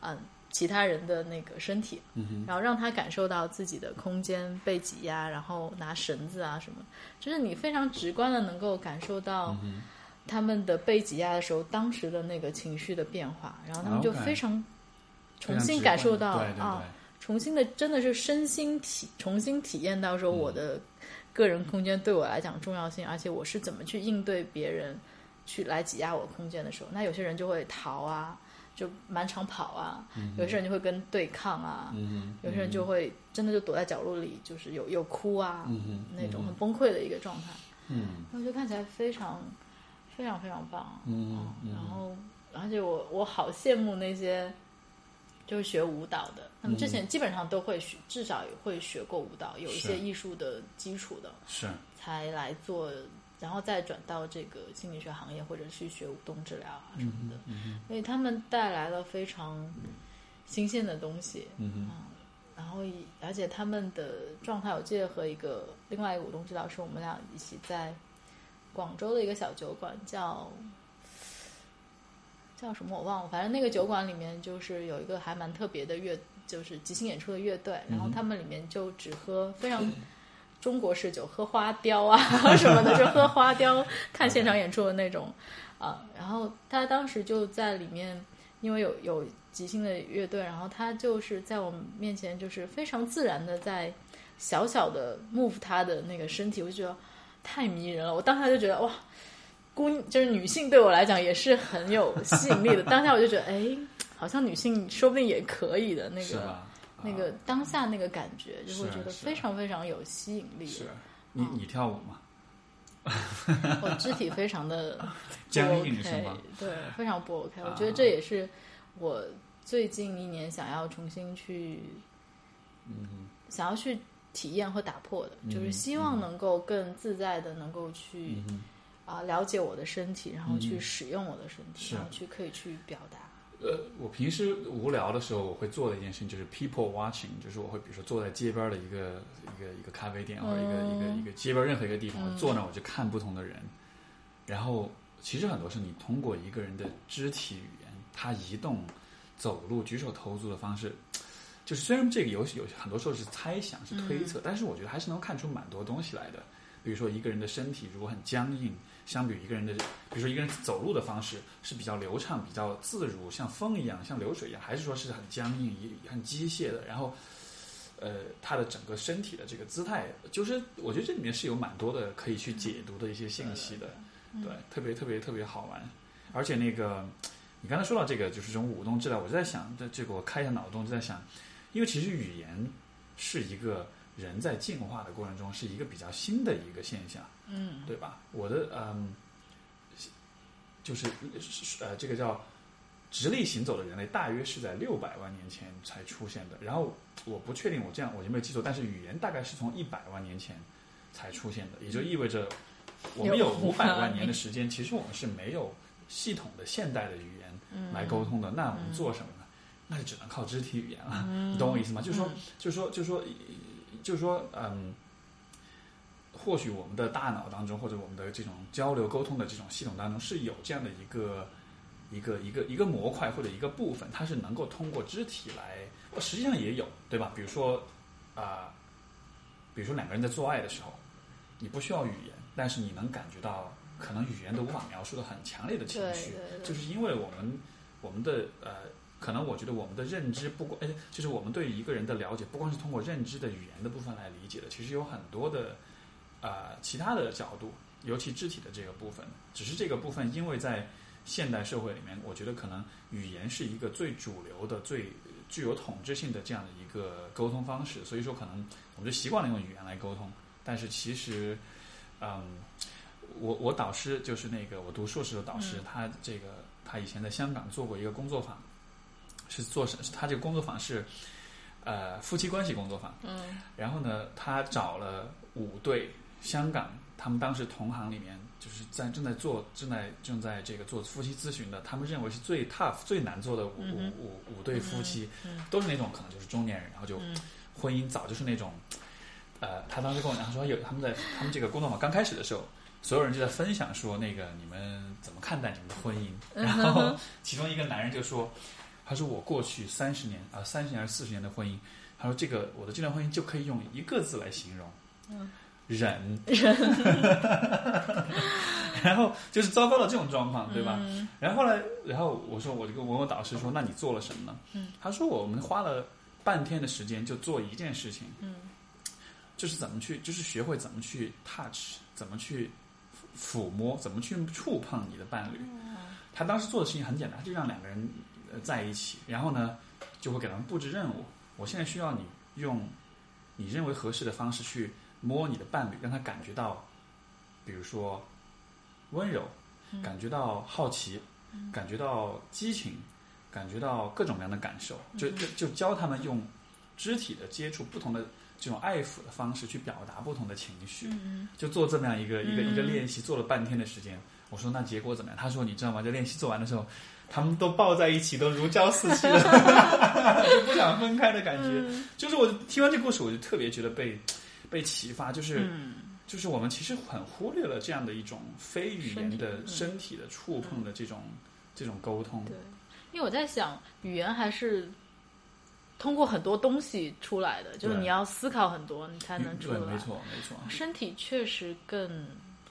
嗯，其他人的那个身体，然后让他感受到自己的空间被挤压，然后拿绳子啊什么，就是你非常直观的能够感受到他们的被挤压的时候当时的那个情绪的变化，然后他们就非常重新感受到啊。重新的，真的是身心体重新体验到说我的个人空间对我来讲重要性，而且我是怎么去应对别人去来挤压我空间的时候，那有些人就会逃啊，就满场跑啊，有些人就会跟对抗啊，有些人就会真的就躲在角落里，就是有有哭啊，那种很崩溃的一个状态。嗯，我觉得看起来非常非常非常棒。嗯，然后而且我我好羡慕那些。就是学舞蹈的，他们之前基本上都会学，至少也会学过舞蹈，有一些艺术的基础的，是。才来做，然后再转到这个心理学行业，或者去学舞动治疗啊什么的，所以他们带来了非常新鲜的东西，嗯然后而且他们的状态，我记得和一个另外一个舞动治疗师，我们俩一起在广州的一个小酒馆叫。叫什么我忘了，反正那个酒馆里面就是有一个还蛮特别的乐，就是即兴演出的乐队，然后他们里面就只喝非常中国式酒，喝花雕啊 什么的，就喝花雕看现场演出的那种啊。然后他当时就在里面，因为有有即兴的乐队，然后他就是在我们面前就是非常自然的在小小的 move 他的那个身体，我就觉得太迷人了。我当下就觉得哇。姑就是女性对我来讲也是很有吸引力的。当下我就觉得，哎，好像女性说不定也可以的那个，那个当下那个感觉，就会觉得非常非常有吸引力。是你你跳舞吗？我肢体非常的 僵硬是吗？对，非常不 OK。我觉得这也是我最近一年想要重新去，嗯，想要去体验和打破的，就是希望能够更自在的能够去。啊，了解我的身体，然后去使用我的身体，然后去可以去表达。呃，我平时无聊的时候，我会做的一件事情就是 people watching，就是我会比如说坐在街边的一个一个一个咖啡店或者一个一个一个街边任何一个地方，坐那我就看不同的人。然后其实很多是你通过一个人的肢体语言，他移动、走路、举手投足的方式，就是虽然这个游戏有很多时候是猜想、是推测，但是我觉得还是能看出蛮多东西来的。比如说一个人的身体如果很僵硬。相比一个人的，比如说一个人走路的方式是比较流畅、比较自如，像风一样、像流水一样，还是说是很僵硬、也很机械的？然后，呃，他的整个身体的这个姿态，就是我觉得这里面是有蛮多的可以去解读的一些信息的，对，特别特别特别好玩。而且那个，你刚才说到这个，就是这种舞动治疗，我就在想，这这个我开一下脑洞，就在想，因为其实语言是一个人在进化的过程中是一个比较新的一个现象。嗯，对吧？我的嗯，就是呃，这个叫直立行走的人类，大约是在六百万年前才出现的。然后我不确定我这样我有没有记错，但是语言大概是从一百万年前才出现的，也就意味着我们有五百万年的时间，其实我们是没有系统的现代的语言来沟通的。那我们做什么呢？那就只能靠肢体语言了。你懂我意思吗？就是说，就是说，就是说，就是说，嗯。或许我们的大脑当中，或者我们的这种交流沟通的这种系统当中，是有这样的一个一个一个一个模块或者一个部分，它是能够通过肢体来。实际上也有，对吧？比如说啊，比如说两个人在做爱的时候，你不需要语言，但是你能感觉到可能语言都无法描述的很强烈的情绪，就是因为我们我们的呃可能我觉得我们的认知不光，哎，就是我们对一个人的了解，不光是通过认知的语言的部分来理解的，其实有很多的呃其他的角度，尤其肢体的这个部分。只是这个部分，因为在现代社会里面，我觉得可能语言是一个最主流的、最具有统治性的这样的一个沟通方式，所以说可能我们就习惯了用语言来沟通。但是其实，嗯，我我导师就是那个我读硕士的导师，他这个他以前在香港做过一个工作坊。是做什？他这个工作坊是，呃，夫妻关系工作坊。嗯。然后呢，他找了五对香港，他们当时同行里面，就是在正在做、正在正在这个做夫妻咨询的，他们认为是最 tough、最难做的五五五五对夫妻，都是那种可能就是中年人，然后就婚姻早就是那种，呃，他当时跟我讲，他说有他们在他们这个工作坊刚开始的时候，所有人就在分享说，那个你们怎么看待你们的婚姻？然后其中一个男人就说。他说：“我过去三十年啊，三十年还是四十年的婚姻，他说这个我的这段婚姻就可以用一个字来形容，嗯，忍。忍。然后就是糟糕的这种状况，对吧？然后呢，然后我说，我就问我导师说，那你做了什么呢？嗯，他说我们花了半天的时间就做一件事情，嗯，就是怎么去，就是学会怎么去 touch，怎么去抚摸，怎么去触碰你的伴侣。他当时做的事情很简单，就让两个人。”在一起，然后呢，就会给他们布置任务。我现在需要你用你认为合适的方式去摸你的伴侣，让他感觉到，比如说温柔，感觉到好奇，感觉到激情，感觉到各种各样的感受。就就就教他们用肢体的接触，不同的这种爱抚的方式去表达不同的情绪。就做这么样一个一个一个练习，做了半天的时间。我说那结果怎么样？他说你知道吗？这练习做完的时候。他们都抱在一起，都如胶似漆的，就不想分开的感觉。就是我听完这故事，我就特别觉得被被启发，就是就是我们其实很忽略了这样的一种非语言的身体的触碰的这种这种沟通。对，因为我在想，语言还是通过很多东西出来的，就是你要思考很多，你才能出来。没错，没错。身体确实更。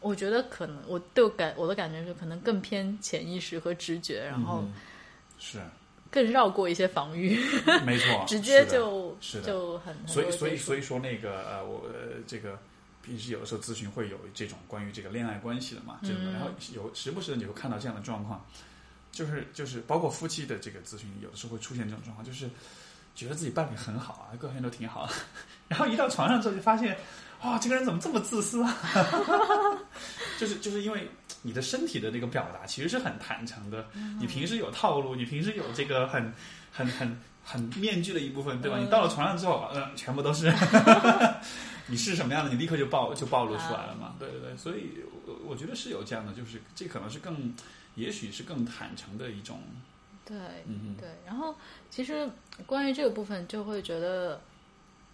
我觉得可能我对我感我的感觉是可能更偏潜意识和直觉，然后是更绕过一些防御，没错，直接就是就很所以所以所以说那个呃我这个平时有的时候咨询会有这种关于这个恋爱关系的嘛，真的，然后有时不时的你会看到这样的状况，就是就是包括夫妻的这个咨询，有的时候会出现这种状况，就是觉得自己伴侣很好啊，各方面都挺好，然后一到床上之后就发现。哇，这个人怎么这么自私啊？就是就是因为你的身体的那个表达其实是很坦诚的，你平时有套路，你平时有这个很很很很面具的一部分，对吧？你到了床上之后，嗯，全部都是 你是什么样的，你立刻就暴就暴露出来了嘛。对对对，所以我觉得是有这样的，就是这可能是更，也许是更坦诚的一种。对，嗯对。然后其实关于这个部分，就会觉得，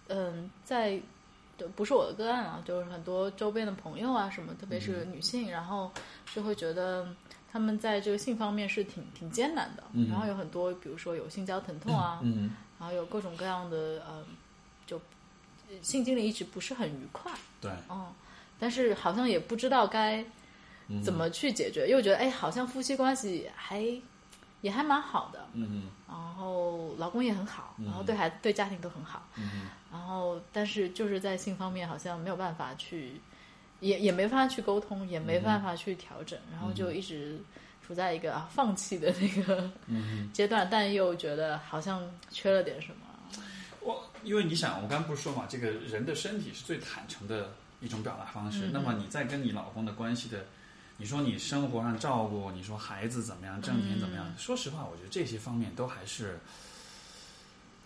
嗯，在。不是我的个案啊，就是很多周边的朋友啊，什么，特别是女性，然后就会觉得他们在这个性方面是挺挺艰难的，然后有很多，比如说有性交疼痛啊，然后有各种各样的呃，就性经历一直不是很愉快，对，嗯，但是好像也不知道该怎么去解决，又觉得哎，好像夫妻关系还也还蛮好的，嗯然后老公也很好，然后对孩子对家庭都很好，嗯然后，但是就是在性方面好像没有办法去，也也没法去沟通，也没办法去调整，然后就一直处在一个啊放弃的那个阶段，但又觉得好像缺了点什么。我因为你想，我刚刚不是说嘛，这个人的身体是最坦诚的一种表达方式。那么你在跟你老公的关系的，你说你生活上照顾，你说孩子怎么样，挣钱怎么样？说实话，我觉得这些方面都还是。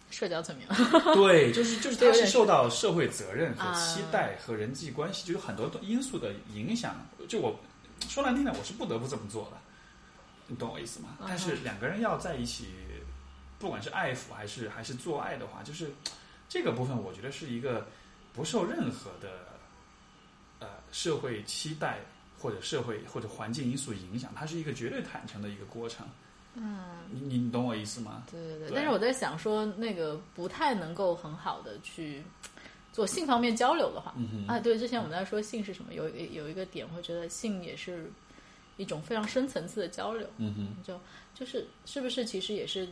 社交层面，对，就是就是他是受到社会责任和期待和人际关系，就是很多因素的影响。就我说难听点，我是不得不这么做的，你懂我意思吗？但是两个人要在一起，不管是爱抚还是还是做爱的话，就是这个部分，我觉得是一个不受任何的呃社会期待或者社会或者环境因素影响，它是一个绝对坦诚的一个过程。嗯，你你懂我意思吗？对对对，但是我在想说，那个不太能够很好的去做性方面交流的话，嗯啊，对，之前我们在说性是什么，有有一个点会觉得性也是一种非常深层次的交流，嗯哼，就就是是不是其实也是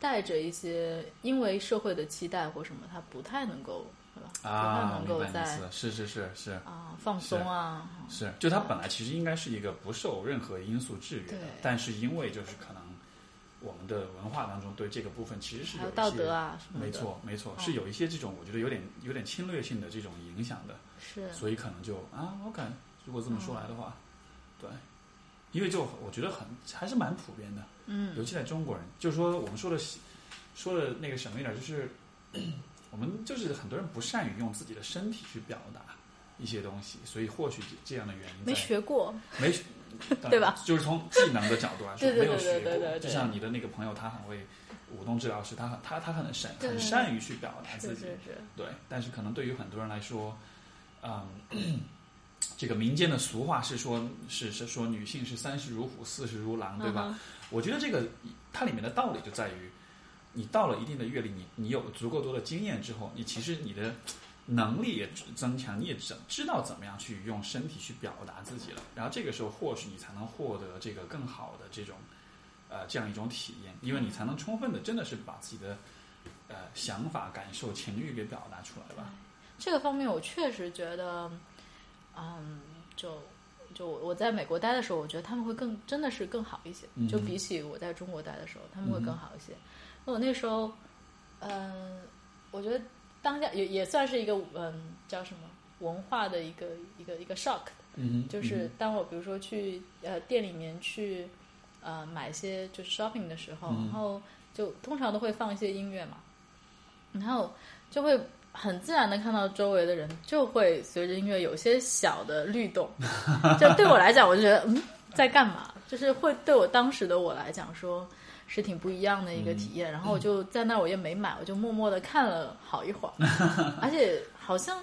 带着一些因为社会的期待或什么，他不太能够，对吧？啊，能明白你够在是是是是啊放松啊，是，就它本来其实应该是一个不受任何因素制约的对，但是因为就是可能我们的文化当中对这个部分其实是有有道德啊什么的，没错，没错，哦是有一些这种我觉得有点有点侵略性的这种影响的，是。所以可能就啊，OK，如果这么说来的话，对，因为就我觉得很还是蛮普遍的，嗯。尤其在中国人，就是说我们说的说的那个什么一点，就是我们就是很多人不善于用自己的身体去表达一些东西，所以或许这样的原因没学过，没学，对吧？就是从技能的角度来说，没有学过。就像你的那个朋友，他很会舞动治疗师，他很他他很善很善于去表达自己，对。但是可能对于很多人来说，嗯，这个民间的俗话是说，是是说女性是三十如虎，四十如狼，对吧？我觉得这个它里面的道理就在于，你到了一定的阅历，你你有足够多的经验之后，你其实你的能力也增强，你也知知道怎么样去用身体去表达自己了。然后这个时候，或许你才能获得这个更好的这种呃这样一种体验，因为你才能充分的真的是把自己的呃想法、感受、情绪给表达出来吧。这个方面我确实觉得，嗯，就就我在美国待的时候，我觉得他们会更真的是更好一些，嗯就比起我在中国待的时候，他们会更好一些。那我那时候，嗯，我觉得当下也也算是一个嗯叫什么文化的一个一个一个 shock，嗯就是当我比如说去呃店里面去呃买一些就是 shopping 的时候，嗯然后就通常都会放一些音乐嘛，然后就会很自然的看到周围的人就会随着音乐有些小的律动，就对我来讲，我就觉得嗯在干嘛？就是会对我当时的我来讲说。是挺不一样的一个体验，然后我就在那儿，我也没买，我就默默的看了好一会儿，而且好像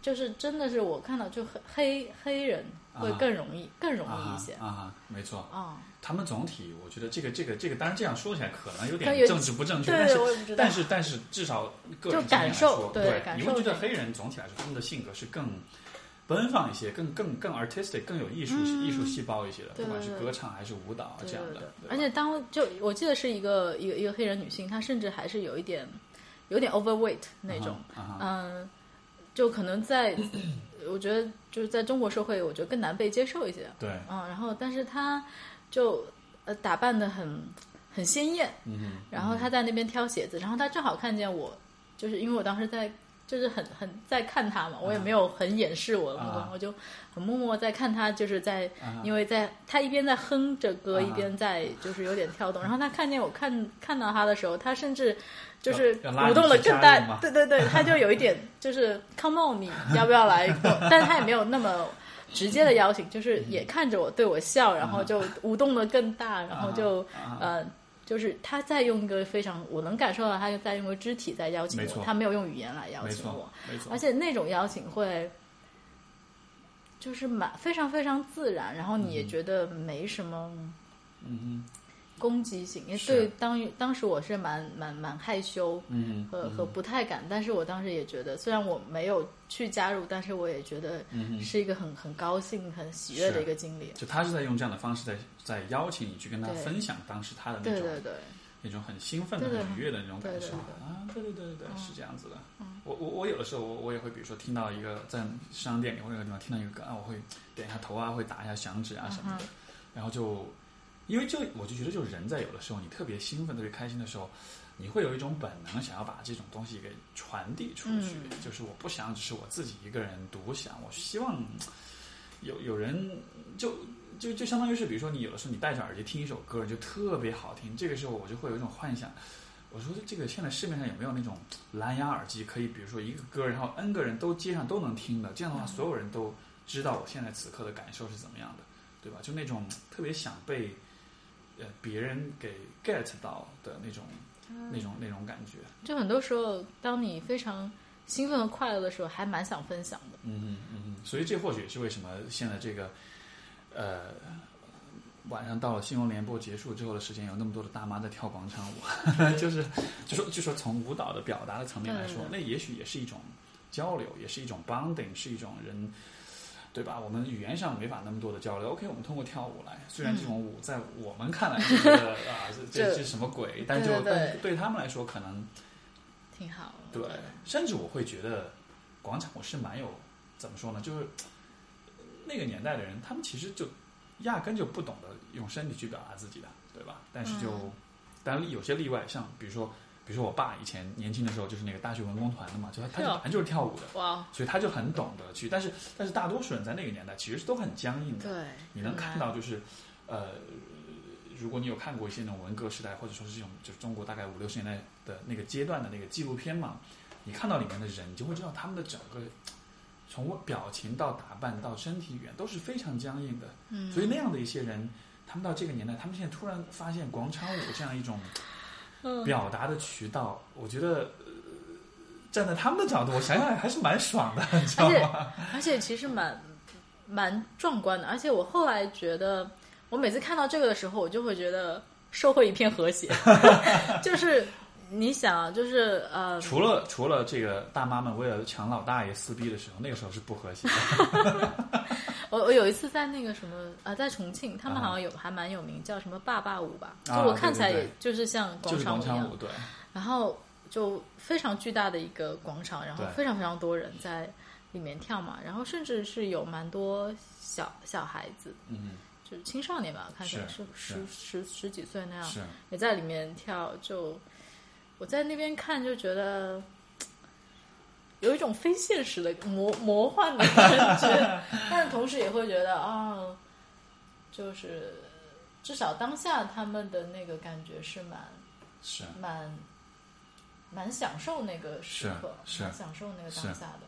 就是真的是我看到就黑黑黑人会更容易、更容易一些啊没错。啊，他们总体，我觉得这个这个这个，当然这样说起来可能有点政治不正确，但是但是但是至少个人就感受对你会觉得黑人总体来说他们的性格是更奔放一些，更更更 artistic，更有艺术、艺术细胞一些的，不管是歌唱还是舞蹈这样的。而且当就我记得是一个一个一个黑人女性，她甚至还是有一点有点 overweight 那种，嗯，就可能在我觉得就是在中国社会，我觉得更难被接受一些，对，嗯，然后但是她就呃打扮的很很鲜艳，嗯，然后她在那边挑鞋子，然后她正好看见我，就是因为我当时在，就是很很在看他嘛，我也没有很掩饰我的目光，啊。我就很默默在看他，就是在，啊。因为在他一边在哼着歌，啊。一边在就是有点跳动，然后他看见我看看到他的时候，他甚至就是舞动的更大对对对，他就有一点就是 come on，你要不要来？但是他也没有那么。直接的邀请，就是也看着我对我笑，然后就舞动的更大，然后就啊。呃，就是他在用一个非常，我能感受到他在用个肢体在邀请我，他没有用语言来邀请我错，，没错。而，且那种邀请会，就是蛮非常非常自然，然后你也觉得没什么嗯攻击性，因为对当当时我是蛮蛮蛮害羞，嗯和，和不太敢，但是我当时也觉得，虽然我没有去加入，但是我也觉得嗯，是一个很很高兴、很喜悦的一个经历。就他是在用这样的方式在在邀请你去跟他分享当时他的那种对对。对，那种很兴奋的、很愉悦的那种感受啊，对对对对对，嗯。是这样子的。我我我有的时候我我也会，比如说听到一个在商店里或者地方听到一个歌啊，我会点一下头啊，会打一下响指啊什么的，嗯然后就因为就我就觉得，就人在有的时候你特别兴奋、特别开心的时候，你会有一种本能想要把这种东西给传递出去，嗯。就是我不想只是我自己一个人独享，我希望有有人就就就相当于是，比如说你有的时候你戴着耳机听一首歌，就特别好听，这个时候我就会有一种幻想。我说这个现在市面上有没有那种蓝牙耳机，可以比如说一个歌，然后 N 个人都接上都能听的，这样的话所有人都知道我现在此刻的感受是怎么样的，对吧？就那种特别想被呃别人给 get 到的那种那种那种感觉。就很多时候，当你非常兴奋和快乐的时候，还蛮想分享的。嗯嗯嗯嗯，所以这或许也是为什么现在这个呃晚上到了新闻联播结束之后的时间，有那么多的大妈在跳广场舞，就是就说就说从舞蹈的表达的层面来说，那也许也是一种交流，也是一种 bonding，是一种人对吧？我们语言上没法那么多的交流。OK，我们通过跳舞来，虽然这种舞在我们看来就觉得啊，这这是什么鬼？但就但对他们来说可能挺好。对，甚至我会觉得广场舞是蛮有怎么说呢？就是那个年代的人，他们其实就压根就不懂得用身体去表达自己的，对吧？但是就当然有些例外，像比如说。比如说，我爸以前年轻的时候就是那个大学文工团的嘛，就他他本来就是跳舞的，哇，所以他就很懂得去。但是但是大多数人在那个年代其实都很僵硬的。对，你能看到就是，呃，如果你有看过一些那种文革时代或者说是这种就是中国大概五六十年代的那个阶段的那个纪录片嘛，你看到里面的人，你就会知道他们的整个从表情到打扮到身体语言都是非常僵硬的。嗯，所以那样的一些人，他们到这个年代，他们现在突然发现广场舞这样一种。表达的渠道，我觉得站在他们的角度，我想想还是蛮爽的，你知道吗？而且其实蛮蛮壮观的。而且我后来觉得，我每次看到这个的时候，我就会觉得社会一片和谐。就是你想，就是呃，除了除了这个大妈们为了抢老大爷撕逼的时候，那个时候是不和谐的。我我有一次在那个什么啊，在重庆，他们好像有还蛮有名，叫什么爸爸舞吧？就我看起来也就是像广场舞一样。对。然后就非常巨大的一个广场，然后非常非常多人在里面跳嘛，然后甚至是有蛮多小小孩子，嗯，就是青少年吧，看起来是十十十几岁那样，也在里面跳。就我在那边看，就觉得。有一种非现实的魔魔幻的感觉，但是同时也会觉得啊，就是至少当下他们的那个感觉是蛮是蛮蛮享受那个时刻，是享受那个当下的。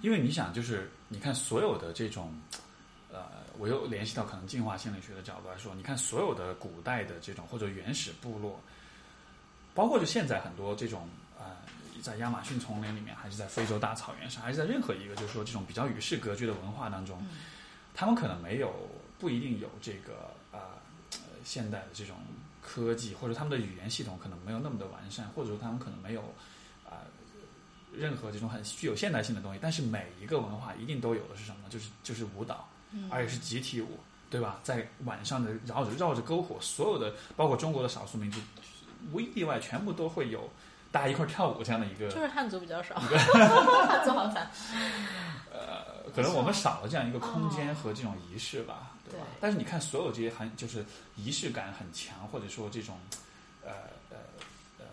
因为你想，就是你看所有的这种，呃，我又联系到可能进化心理学的角度来说，你看所有的古代的这种或者原始部落，包括就现在很多这种呃。在亚马逊丛林里面，还是在非洲大草原上，还是在任何一个就是说这种比较与世隔绝的文化当中，他们可能没有不一定有这个啊现代的这种科技，或者他们的语言系统可能没有那么的完善，或者说他们可能没有啊任何这种很具有现代性的东西。但是每一个文化一定都有的是什么呢？就是就是舞蹈，而且是集体舞，对吧？在晚上的绕着绕着篝火，所有的包括中国的少数民族，无一例外全部都会有。大家一块跳舞这样的一个，就是汉族比较少，汉族好惨。呃，可能我们少了这样一个空间和这种仪式吧，对吧？但是你看，所有这些很就是仪式感很强，或者说这种呃呃呃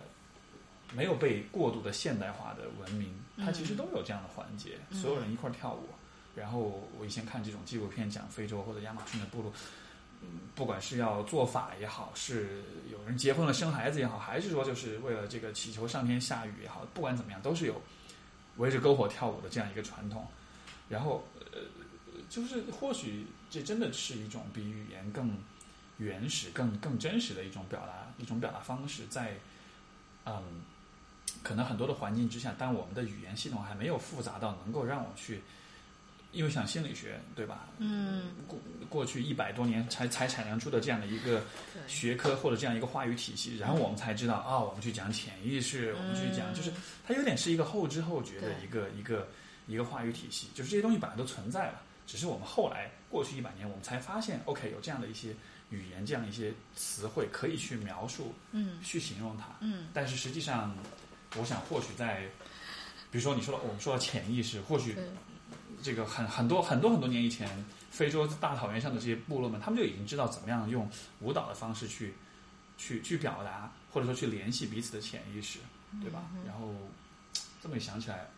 没有被过度的现代化的文明，它其实都有这样的环节，所有人一块跳舞。然后我以前看这种纪录片，讲非洲或者亚马逊的部落。不管是要做法也好，是有人结婚了生孩子也好，还是说就是为了这个祈求上天下雨也好，不管怎么样，都是有围着篝火跳舞的这样一个传统。然后，呃，就是或许这真的是一种比语言更原始、更更真实的一种表达，一种表达方式。在嗯，可能很多的环境之下，当我们的语言系统还没有复杂到能够让我去。因为像心理学，对吧？嗯，过过去一百多年才才产生出的这样的一个学科或者这样一个话语体系，然后我们才知道啊，我们去讲潜意识，我们去讲，就是它有点是一个后知后觉的一个一个一个话语体系，就是这些东西本来都存在了，只是我们后来过去一百年，我们才发现，OK，有这样的一些语言，这样一些词汇可以去描述，嗯，去形容它，嗯，但是实际上，我想或许在，比如说你说的，我们说到潜意识，或许。这个很很多很多很多年以前，非洲大草原上的这些部落们，他们就已经知道怎么样用舞蹈的方式去，去去表达，或者说去联系彼此的潜意识，对吧？然后这么一想起来，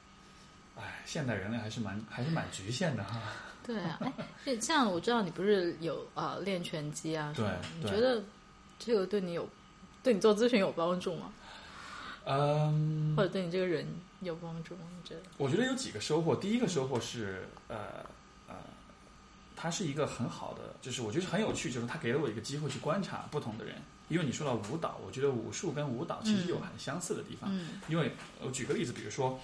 哎，现代人类还是蛮还是蛮局限的哈。对啊，哎，像我知道你不是有啊练拳击啊，对，你觉得这个对你有对你做咨询有帮助吗？嗯，或者对你这个人有帮助吗？你觉得？我觉得有几个收获。第一个收获是，呃呃，它是一个很好的，就是我觉得很有趣，就是他给了我一个机会去观察不同的人。因为你说到舞蹈，我觉得武术跟舞蹈其实有很相似的地方。嗯。因为我举个例子，比如说，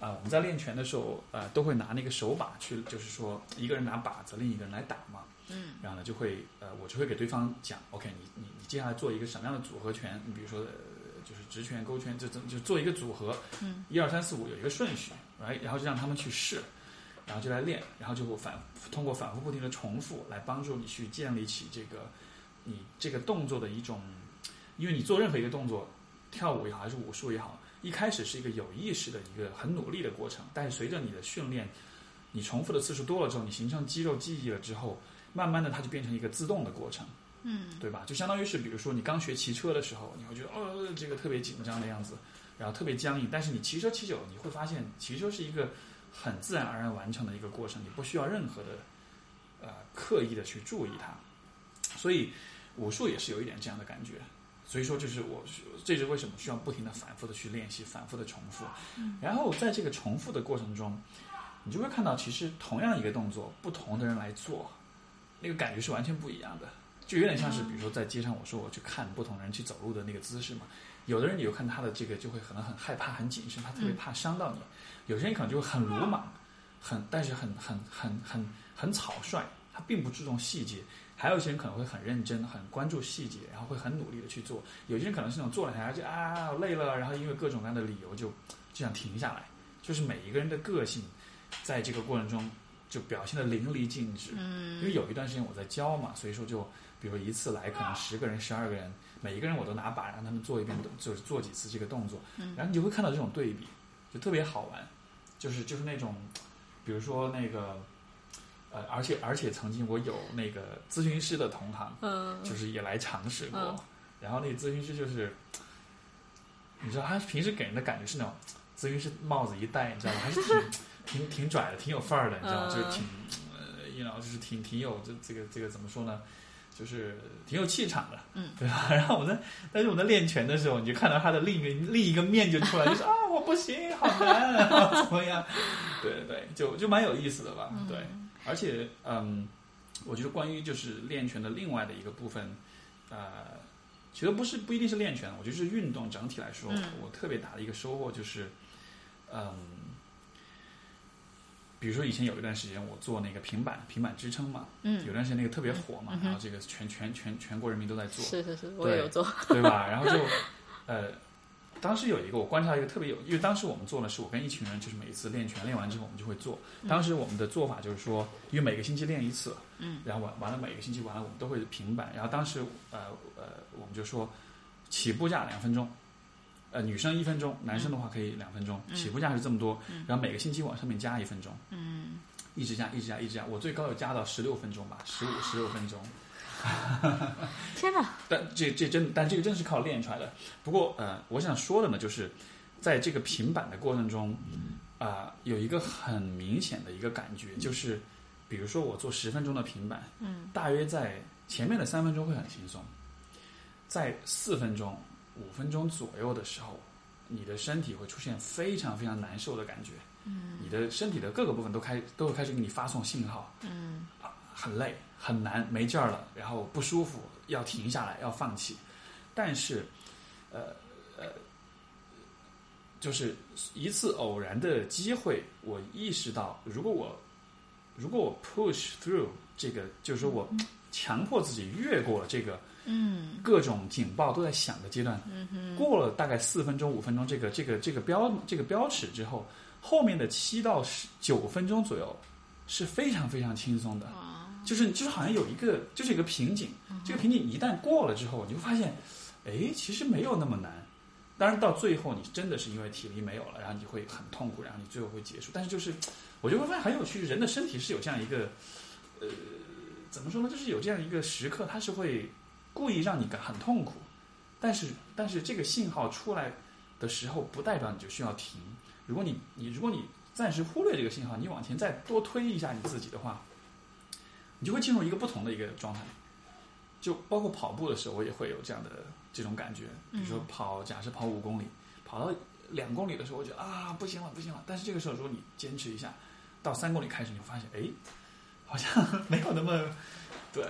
啊，我们在练拳的时候，呃，都会拿那个手把去，就是说一个人拿把子，另一个人来打嘛。嗯。然后呢，就会呃，我就会给对方讲，OK，你你你接下来做一个什么样的组合拳？你比如说。就是直拳、勾拳，就就就做一个组合，嗯，一二三四五有一个顺序，来，然后就让他们去试，然后就来练，然后就会反通过反复不停的重复来帮助你去建立起这个你这个动作的一种，因为你做任何一个动作，跳舞也好还是武术也好，一开始是一个有意识的一个很努力的过程，但是随着你的训练，你重复的次数多了之后，你形成肌肉记忆了之后，慢慢的它就变成一个自动的过程。嗯，对吧？就相当于是，比如说你刚学骑车的时候，你会觉得哦，这个特别紧张的样子，然后特别僵硬。但是你骑车骑久了，你会发现骑车是一个很自然而然完成的一个过程，你不需要任何的呃刻意的去注意它。所以武术也是有一点这样的感觉。所以说，就是我这是为什么需要不停的反复的去练习，反复的重复。然后在这个重复的过程中，你就会看到，其实同样一个动作，不同的人来做，那个感觉是完全不一样的。就有点像是，比如说在街上，我说我去看不同人去走路的那个姿势嘛。有的人你就看他的这个，就会可能很害怕、很谨慎，他特别怕伤到你；有些人可能就会很鲁莽，很但是很很很很很草率，他并不注重细节。还有一些人可能会很认真、很关注细节，然后会很努力的去做。有些人可能是那种坐了下就啊累了，然后因为各种各样的理由就就想停下来。就是每一个人的个性，在这个过程中就表现的淋漓尽致。嗯，因为有一段时间我在教嘛，所以说就。比如一次来可能十个人、十二个人，每一个人我都拿把让他们做一遍，就是做几次这个动作，然后你就会看到这种对比，就特别好玩，就是就是那种，比如说那个，呃，而且而且曾经我有那个咨询师的同行，嗯，就是也来尝试过，然后那个咨询师就是，你知道他平时给人的感觉是那种咨询师帽子一戴，你知道吗？还是挺 挺挺拽的，挺有范儿的，你知道吗？就是挺呃，你知道，就是挺挺有这这个这个怎么说呢？就是挺有气场的，嗯，对吧？然后我在，但是我在练拳的时候，你就看到他的另一个另一个面就出来，就是 啊，我不行，好难，怎么样？对对对，就就蛮有意思的吧？对，而且嗯，我觉得关于就是练拳的另外的一个部分，呃，其实不是不一定是练拳，我觉得是运动整体来说，我特别大的一个收获就是，嗯。比如说以前有一段时间我做那个平板平板支撑嘛，嗯，有段时间那个特别火嘛，然后这个全全全全国人民都在做，是是是，我也有做，对吧？然后就，呃，当时有一个我观察一个特别有，因为当时我们做的是我跟一群人，就是每一次练拳练完之后我们就会做。当时我们的做法就是说，因为每个星期练一次，嗯，然后完完了每个星期完了我们都会平板。然后当时呃呃我们就说，起步价两分钟。呃，女生一分钟，男生的话可以两分钟，起步价是这么多，然后每个星期往上面加一分钟，嗯，一直加，一直加，一直加，我最高有加到十六分钟吧，十五、十六分钟。天哪！但这这真，但这个真是靠练出来的。不过呃，我想说的呢，就是在这个平板的过程中，啊，有一个很明显的一个感觉，就是比如说我做十分钟的平板，嗯，大约在前面的三分钟会很轻松，在四分钟。五分钟左右的时候，你的身体会出现非常非常难受的感觉。嗯，你的身体的各个部分都开都会开始给你发送信号。嗯，啊，很累，很难，没劲儿了，然后不舒服，要停下来，要放弃。但是，呃呃，就是一次偶然的机会，我意识到，如果我如果我 push through 这个，就是说我强迫自己越过了这个。嗯，各种警报都在响的阶段，嗯过了大概四分钟、五分钟这个这个这个标这个标尺之后，后面的七到十九分钟左右是非常非常轻松的，就是就是好像有一个就是一个瓶颈，这个瓶颈一旦过了之后，你会发现，哎，其实没有那么难。当然到最后你真的是因为体力没有了，然后你会很痛苦，然后你最后会结束。但是就是我就会发现很有趣，人的身体是有这样一个，呃，怎么说呢？就是有这样一个时刻，它是会。故意让你感很痛苦，但是但是这个信号出来的时候，不代表你就需要停。如果你你如果你暂时忽略这个信号，你往前再多推一下你自己的话，你就会进入一个不同的一个状态。就包括跑步的时候，我也会有这样的这种感觉。比如说跑，假设跑五公里，跑到两公里的时候，我觉得啊不行了不行了。但是这个时候，如果你坚持一下，到三公里开始，你会发现，哎，好像没有那么对。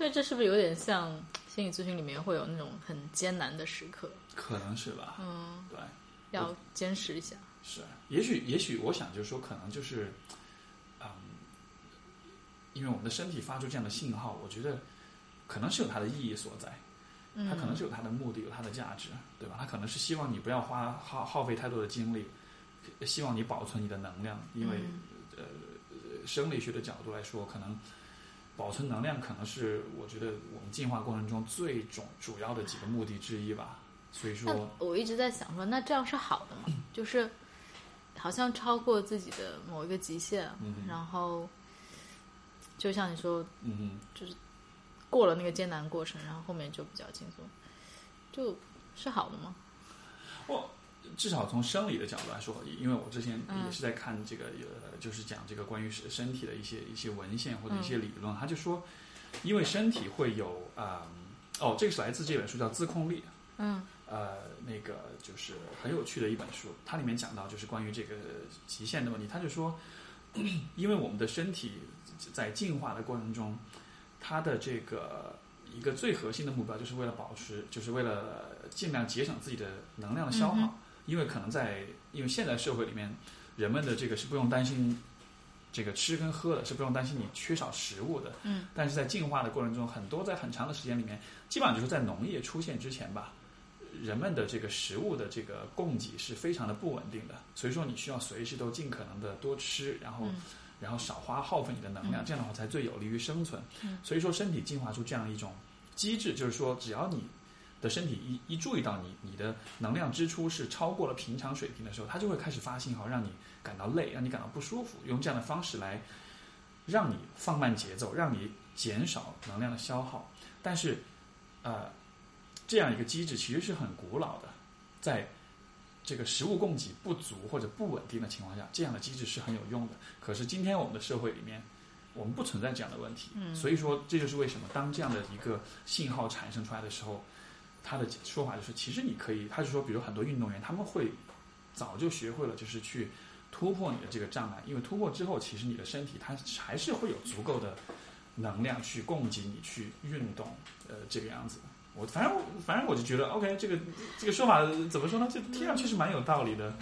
所以这是不是有点像心理咨询里面会有那种很艰难的时刻？可能是吧。嗯，对，要坚持一下。是，也许也许我想就是说，可能就是，嗯，因为我们的身体发出这样的信号，我觉得可能是有它的意义所在。它可能是有它的目的，有它的价值，对吧？它可能是希望你不要花耗耗费太多的精力，希望你保存你的能量，因为呃，生理学的角度来说，可能保存能量可能是我觉得我们进化过程中最主主要的几个目的之一吧。所以那说，我一直在想说，那这样是好的吗？就是好像超过自己的某一个极限，嗯然后就像你说，嗯就是过了那个艰难过程，然后后面就比较轻松，就是好的吗？我至少从生理的角度来说，因为我之前嗯也是在看这个呃，就是讲这个关于身身体的一些一些文献或者一些嗯理论，他就说，因为身体会有啊、哦，这个是来自这本书叫《自控力》。嗯呃，那个就是很有趣的一本书，它里面讲到就是关于这个极限的问题。他就说，因为我们的身体在进化的过程中，它的这个一个最核心的目标，就是为了保持，就是为了尽量节省自己的能量的消耗。嗯因为可能在因为现在社会里面，人们的这个是不用担心这个吃跟喝的，是不用担心你缺少食物的。嗯，但是在进化的过程中，很多在很长的时间里面，基本上就是在农业出现之前吧，人们的这个食物的这个供给是非常的不稳定的，所以说你需要随时都尽可能的多吃，然后、嗯然后少花耗费你的能量，嗯这样的话才最有利于生存。嗯所以说身体进化出这样一种机制，就是说只要你的身体一一注意到你你的能量支出是超过了平常水平的时候，它就会开始发信号，让你感到累，让你感到不舒服，用这样的方式来让你放慢节奏，让你减少能量的消耗。但是，呃，这样一个机制其实是很古老的，在这个食物供给不足或者不稳定的情况下，这样的机制是很有用的。可是今天我们的社会里面，我们不存在这样的问题，嗯所以说这就是为什么当这样的一个信号产生出来的时候，他的说法就是，其实你可以，他是说，比如很多运动员他们会早就学会了，就是去突破你的这个障碍，因为突破之后，其实你的身体它还是会有足够的能量去供给你去运动，呃，这个样子。我反正反正我就觉得，OK，这个这个说法怎么说呢？这听上去是蛮有道理的。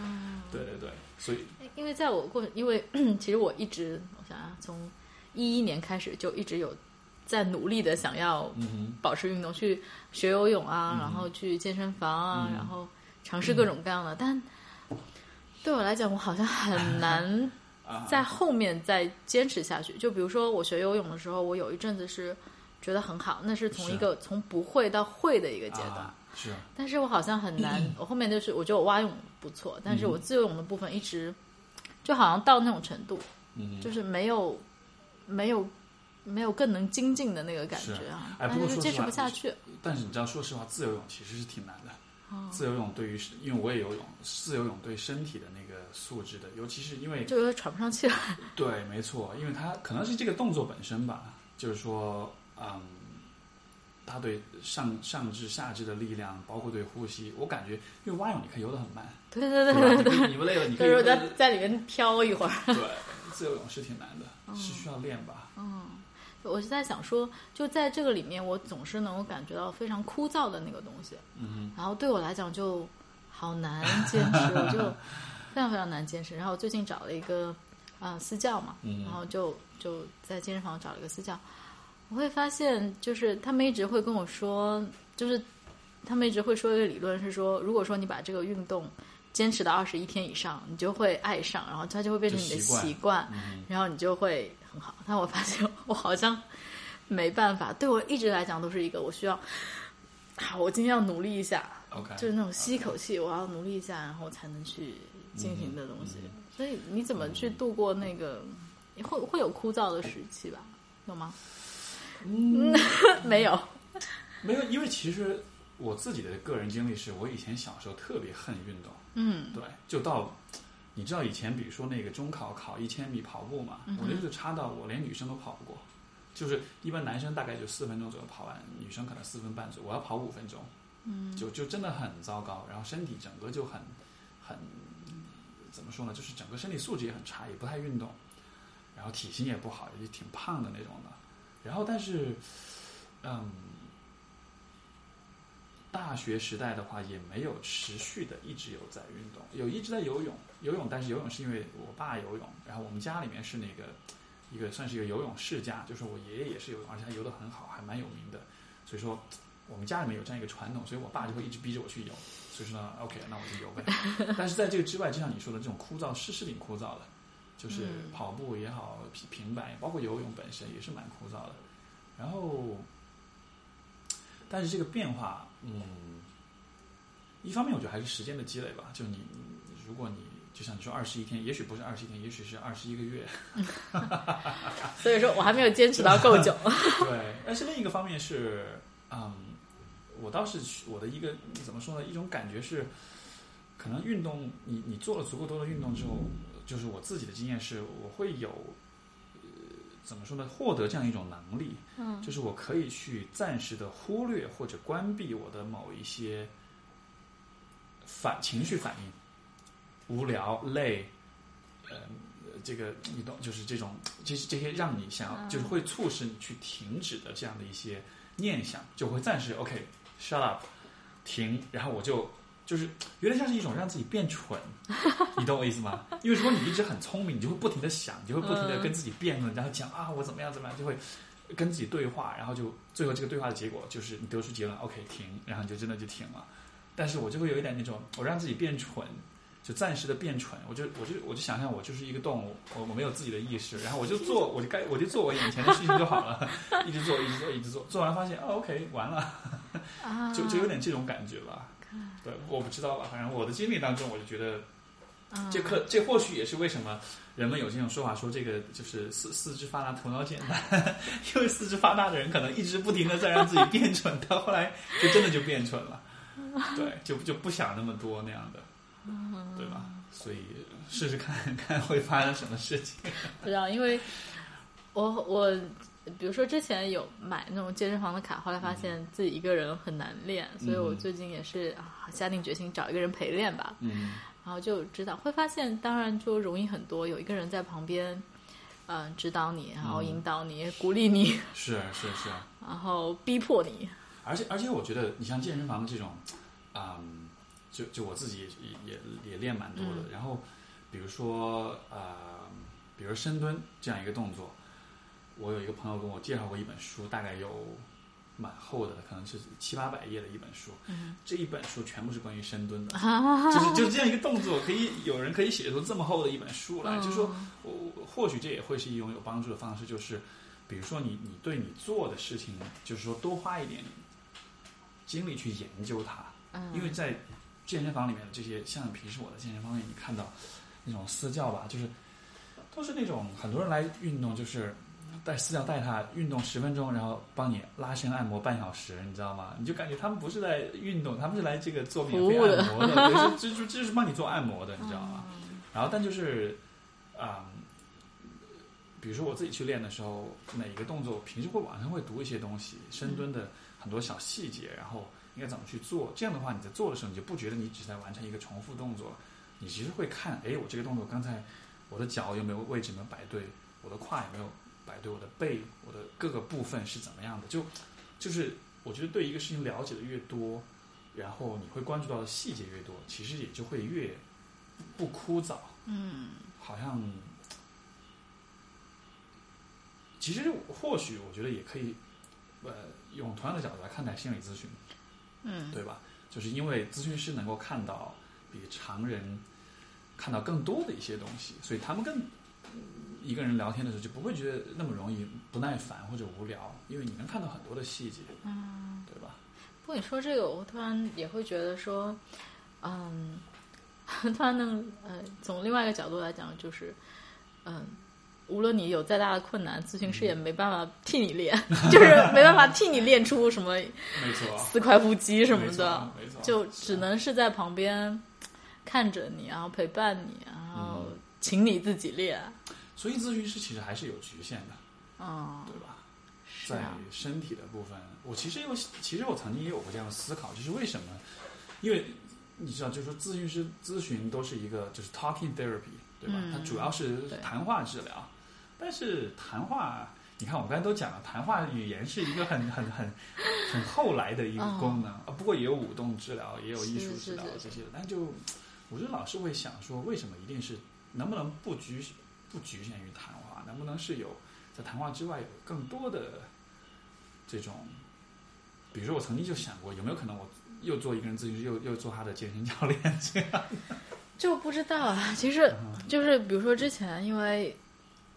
对对对，所以因为在我过，因为 其实我一直，我想想，从一一年开始就一直有在努力的想要嗯保持运动，去学游泳啊，嗯然后去健身房啊，嗯然后尝试各种各样的。但对我来讲，我好像很难 在后面再坚持下去。就比如说我学游泳的时候，我有一阵子是觉得很好，那是从一个从不会到会的一个阶段。啊、是。但是我好像很难，我后面就是我觉得我蛙泳不错，但是我自由泳的部分一直就好像到那种程度，嗯，就是没有没有没有更能精进的那个感觉啊，哎但是就坚持不过说实话不下去。但是你知道，说实话，自由泳其实是挺难的。哦自由泳对于，因为我也游泳，自由泳对身体的那个素质的，尤其是因为就有点喘不上气来。对，没错，因为它可能是这个动作本身吧，就是说，嗯，它对上上肢、下肢的力量，包括对呼吸，我感觉，因为蛙泳你可以游得很慢，对对对对你不累了，你可以 就是我在在里面飘一会儿。对，自由泳是挺难的，是需要练吧？嗯，我是在想说，就在这个里面，我总是能够感觉到非常枯燥的那个东西，嗯然后对我来讲就好难 坚持，我就非常非常难坚持。然后我最近找了一个啊、呃私教嘛，嗯然后就就在健身房找了一个私教，我会发现就是他们一直会跟我说，就是他们一直会说一个理论是说，如果说你把这个运动坚持到二十一天以上，你就会爱上，然后它就会变成你的习惯习惯，嗯然后你就会很好。但我发现我好像没办法，对我一直来讲都是一个我需要，啊，我今天要努力一下，，OK，就是那种吸一口气，我要努力一下，然后才能去进行的东西。嗯所以你怎么去度过那个？会会有枯燥的时期吧？有吗？嗯，没有。没有，因为其实我自己的个人经历是，我以前小时候特别恨运动，嗯对，就到你知道以前比如说那个中考考一千米跑步嘛，我那是差到我连女生都跑不过，就是一般男生大概就四分钟左右跑完，女生可能四分半左右，我要跑五分钟，嗯。就就真的很糟糕，然后身体整个就很很怎么说呢，就是整个身体素质也很差，也不太运动，然后体型也不好，也挺胖的那种的，然后但是嗯。大学时代的话，也没有持续的一直有在运动，有一直在游泳，游泳，但是游泳是因为我爸游泳，然后我们家里面是那个一个算是一个游泳世家，就是我爷爷也是游泳，而且他游得很好，还蛮有名的，所以说我们家里面有这样一个传统，所以我爸就会一直逼着我去游，所以说呢，OK，那我就游呗。但是在这个之外，就像你说的这种枯燥是是挺枯燥的，就是跑步也好，平平板，包括游泳本身也是蛮枯燥的。然后，但是这个变化，嗯，一方面我觉得还是时间的积累吧。就你，如果你就像你说二十一天，也许不是二十一天，也许是二十一个月。所以说我还没有坚持到够久。对，但是另一个方面是，嗯，我倒是我的一个怎么说呢？一种感觉是，可能运动，你你做了足够多的运动之后，就是我自己的经验是，我会有。怎么说呢？获得这样一种能力，嗯，就是我可以去暂时的忽略或者关闭我的某一些反情绪反应，无聊、累，呃，这个你懂，就是这种，这这些让你想要，就是会促使你去停止的这样的一些念想，就会暂时 OK，shut up，停，然后我就。就是有点像是一种让自己变蠢，你懂我意思吗？因为如果你一直很聪明，你就会不停的想，你就会不停的跟自己辩论，然后讲啊我怎么样怎么样，就会跟自己对话，然后就最后这个对话的结果就是你得出结论，OK 停，然后你就真的就停了。但是我就会有一点那种，我让自己变蠢，就暂时的变蠢，我就我就我就想象我就是一个动物，我我没有自己的意识，然后我就做，我就该我就做我眼前的事情就好了，一直做一直做一直做，做完发现啊 OK 完了，就就有点这种感觉吧。对，我不知道吧，反正我的经历当中，我就觉得，这可这或许也是为什么人们有这种说法，说这个就是四四肢发达头脑简单，因为四肢发达的人可能一直不停的在让自己变蠢，到后来就真的就变蠢了，对，就就不想那么多那样的，对吧？所以试试看看会发生什么事情。不知道，因为我我。比如说之前有买那种健身房的卡，后来发现自己一个人很难练，所以我最近也是下定决心找一个人陪练吧。嗯，然后就指导会发现，当然就容易很多，有一个人在旁边，嗯，指导你，然后引导你，鼓励你，是是是，然后逼迫你。而且而且，我觉得你像健身房的这种，嗯，就就我自己也也也练蛮多的。然后比如说呃，比如深蹲这样一个动作。我有一个朋友跟我介绍过一本书，大概有蛮厚的，可能是七八百页的一本书。嗯，这一本书全部是关于深蹲的，就是就是这样一个动作，可以有人可以写出这么厚的一本书来。就是说，我或许这也会是一种有帮助的方式，就是比如说你你对你做的事情，就是说多花一点精力去研究它。嗯，因为在健身房里面的这些，像平时我的健身房里，你看到那种私教吧，就是都是那种很多人来运动，就是。带私教带他运动十分钟，然后帮你拉伸按摩半小时，你知道吗？你就感觉他们不是在运动，他们是来这个做免费按摩的，就就就是帮你做按摩的，你知道吗？然后但就是，啊，比如说我自己去练的时候，每一个动作平时会网上会读一些东西，深蹲的很多小细节，然后应该怎么去做。这样的话，你在做的时候，你就不觉得你只是在完成一个重复动作了，你其实会看，哎，我这个动作刚才我的脚有没有位置没有摆对，我的胯有没有。摆对我的背，我的各个部分是怎么样的？就就是我觉得对一个事情了解的越多，然后你会关注到的细节越多，其实也就会越不枯燥。嗯，好像其实或许我觉得也可以，呃，用同样的角度来看待心理咨询。嗯，对吧？就是因为咨询师能够看到比常人看到更多的一些东西，所以他们更。一个人聊天的时候就不会觉得那么容易不耐烦或者无聊，因为你能看到很多的细节，嗯，对吧？不过你说这个，我突然也会觉得说，嗯，突然能呃，从另外一个角度来讲，就是嗯，无论你有再大的困难，咨询师也没办法替你练，就是没办法替你练出什么，没错，四块腹肌什么的，没错，就只能是在旁边看着你，然后陪伴你，然后请你自己练。所以咨询师其实还是有局限的，嗯，对吧？在身体的部分，我其实有，其实我曾经也有过这样的思考，就是为什么？因为你知道，就是说咨询师咨询都是一个就是 talking therapy，对吧？它主要是谈话治疗，但是谈话，你看我刚才都讲了，谈话语言是一个很很很很后来的一个功能啊。不过也有舞动治疗，也有艺术治疗这些，但就我就老是会想说，为什么一定是能不能不局？不局限于谈话，能不能是有在谈话之外有更多的这种？比如说，我曾经就想过，有没有可能我又做一个人咨询师，又又做他的健身教练这样？就不知道啊，其实就是比如说之前，因为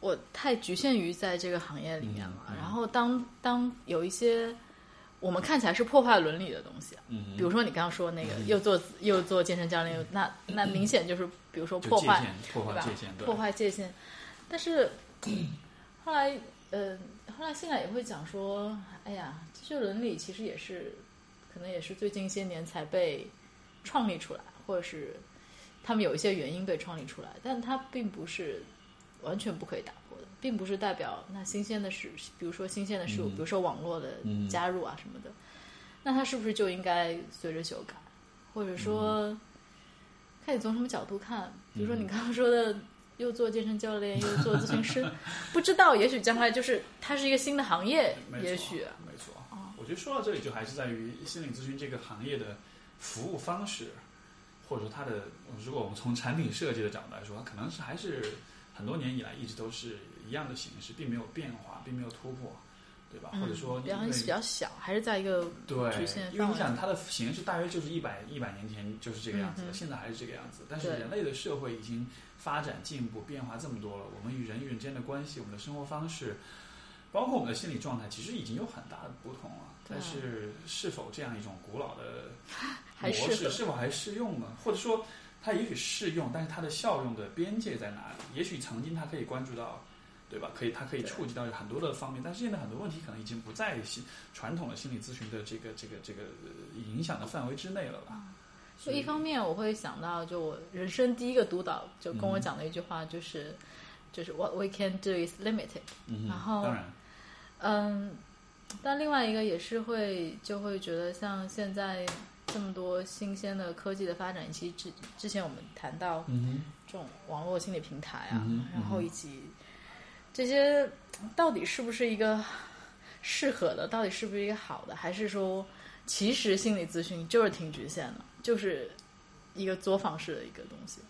我太局限于在这个行业里面了，然后当当有一些我们看起来是破坏伦理的东西，嗯，比如说你刚刚说那个又做又做健身教练，那那明显就是比如说破坏破坏界限，对。破坏界限，但是后来呃后来现在也会讲说，哎呀，这些伦理其实也是可能也是最近一些年才被创立出来，或者是他们有一些原因被创立出来，但它并不是完全不可以打破的，并不是代表那新鲜的事，比如说新鲜的事物，嗯比如说网络的加入啊什么的，那它是不是就应该随着修改，或者说、嗯看你从什么角度看？比如说你刚刚说的。又做健身教练，又做咨询师，不知道，也许将来就是它是一个新的行业，也许没错。我觉得说到这里，就还是在于心理咨询这个行业的服务方式，或者说它的，如果我们从产品设计的角度来说，它可能是还是很多年以来一直都是一样的形式，并没有变化，并没有突破，对吧？或者说嗯比较因为比较小，还是在一个对局限，因为你想它的形式大约就是一百一百年前就是这个样子的，现在还是这个样子。但是人类的社会已经发展进步变化这么多了，我们与人与人之间的关系，我们的生活方式，包括我们的心理状态，其实已经有很大的不同了。但是是否这样一种古老的 模式是否还适用呢？或者说它也许适用，但是它的效用的边界在哪里？也许曾经它可以关注到。对吧？可以，它可以触及到很多的方面，但是现在很多问题可能已经不在心传统的心理咨询的这个这个这个呃影响的范围之内了吧？就一方面，我会想到，就我人生第一个督导就跟我讲的一句话，就是、就是 What we can do is limited。嗯，然后当然，嗯，但另外一个也是会就会觉得，像现在这么多新鲜的科技的发展，以及之之前我们谈到嗯这种网络心理平台啊，嗯然后以及这些到底是不是一个适合的，到底是不是一个好的，还是说其实心理咨询就是挺局限的，就是一个作坊式的一个东西。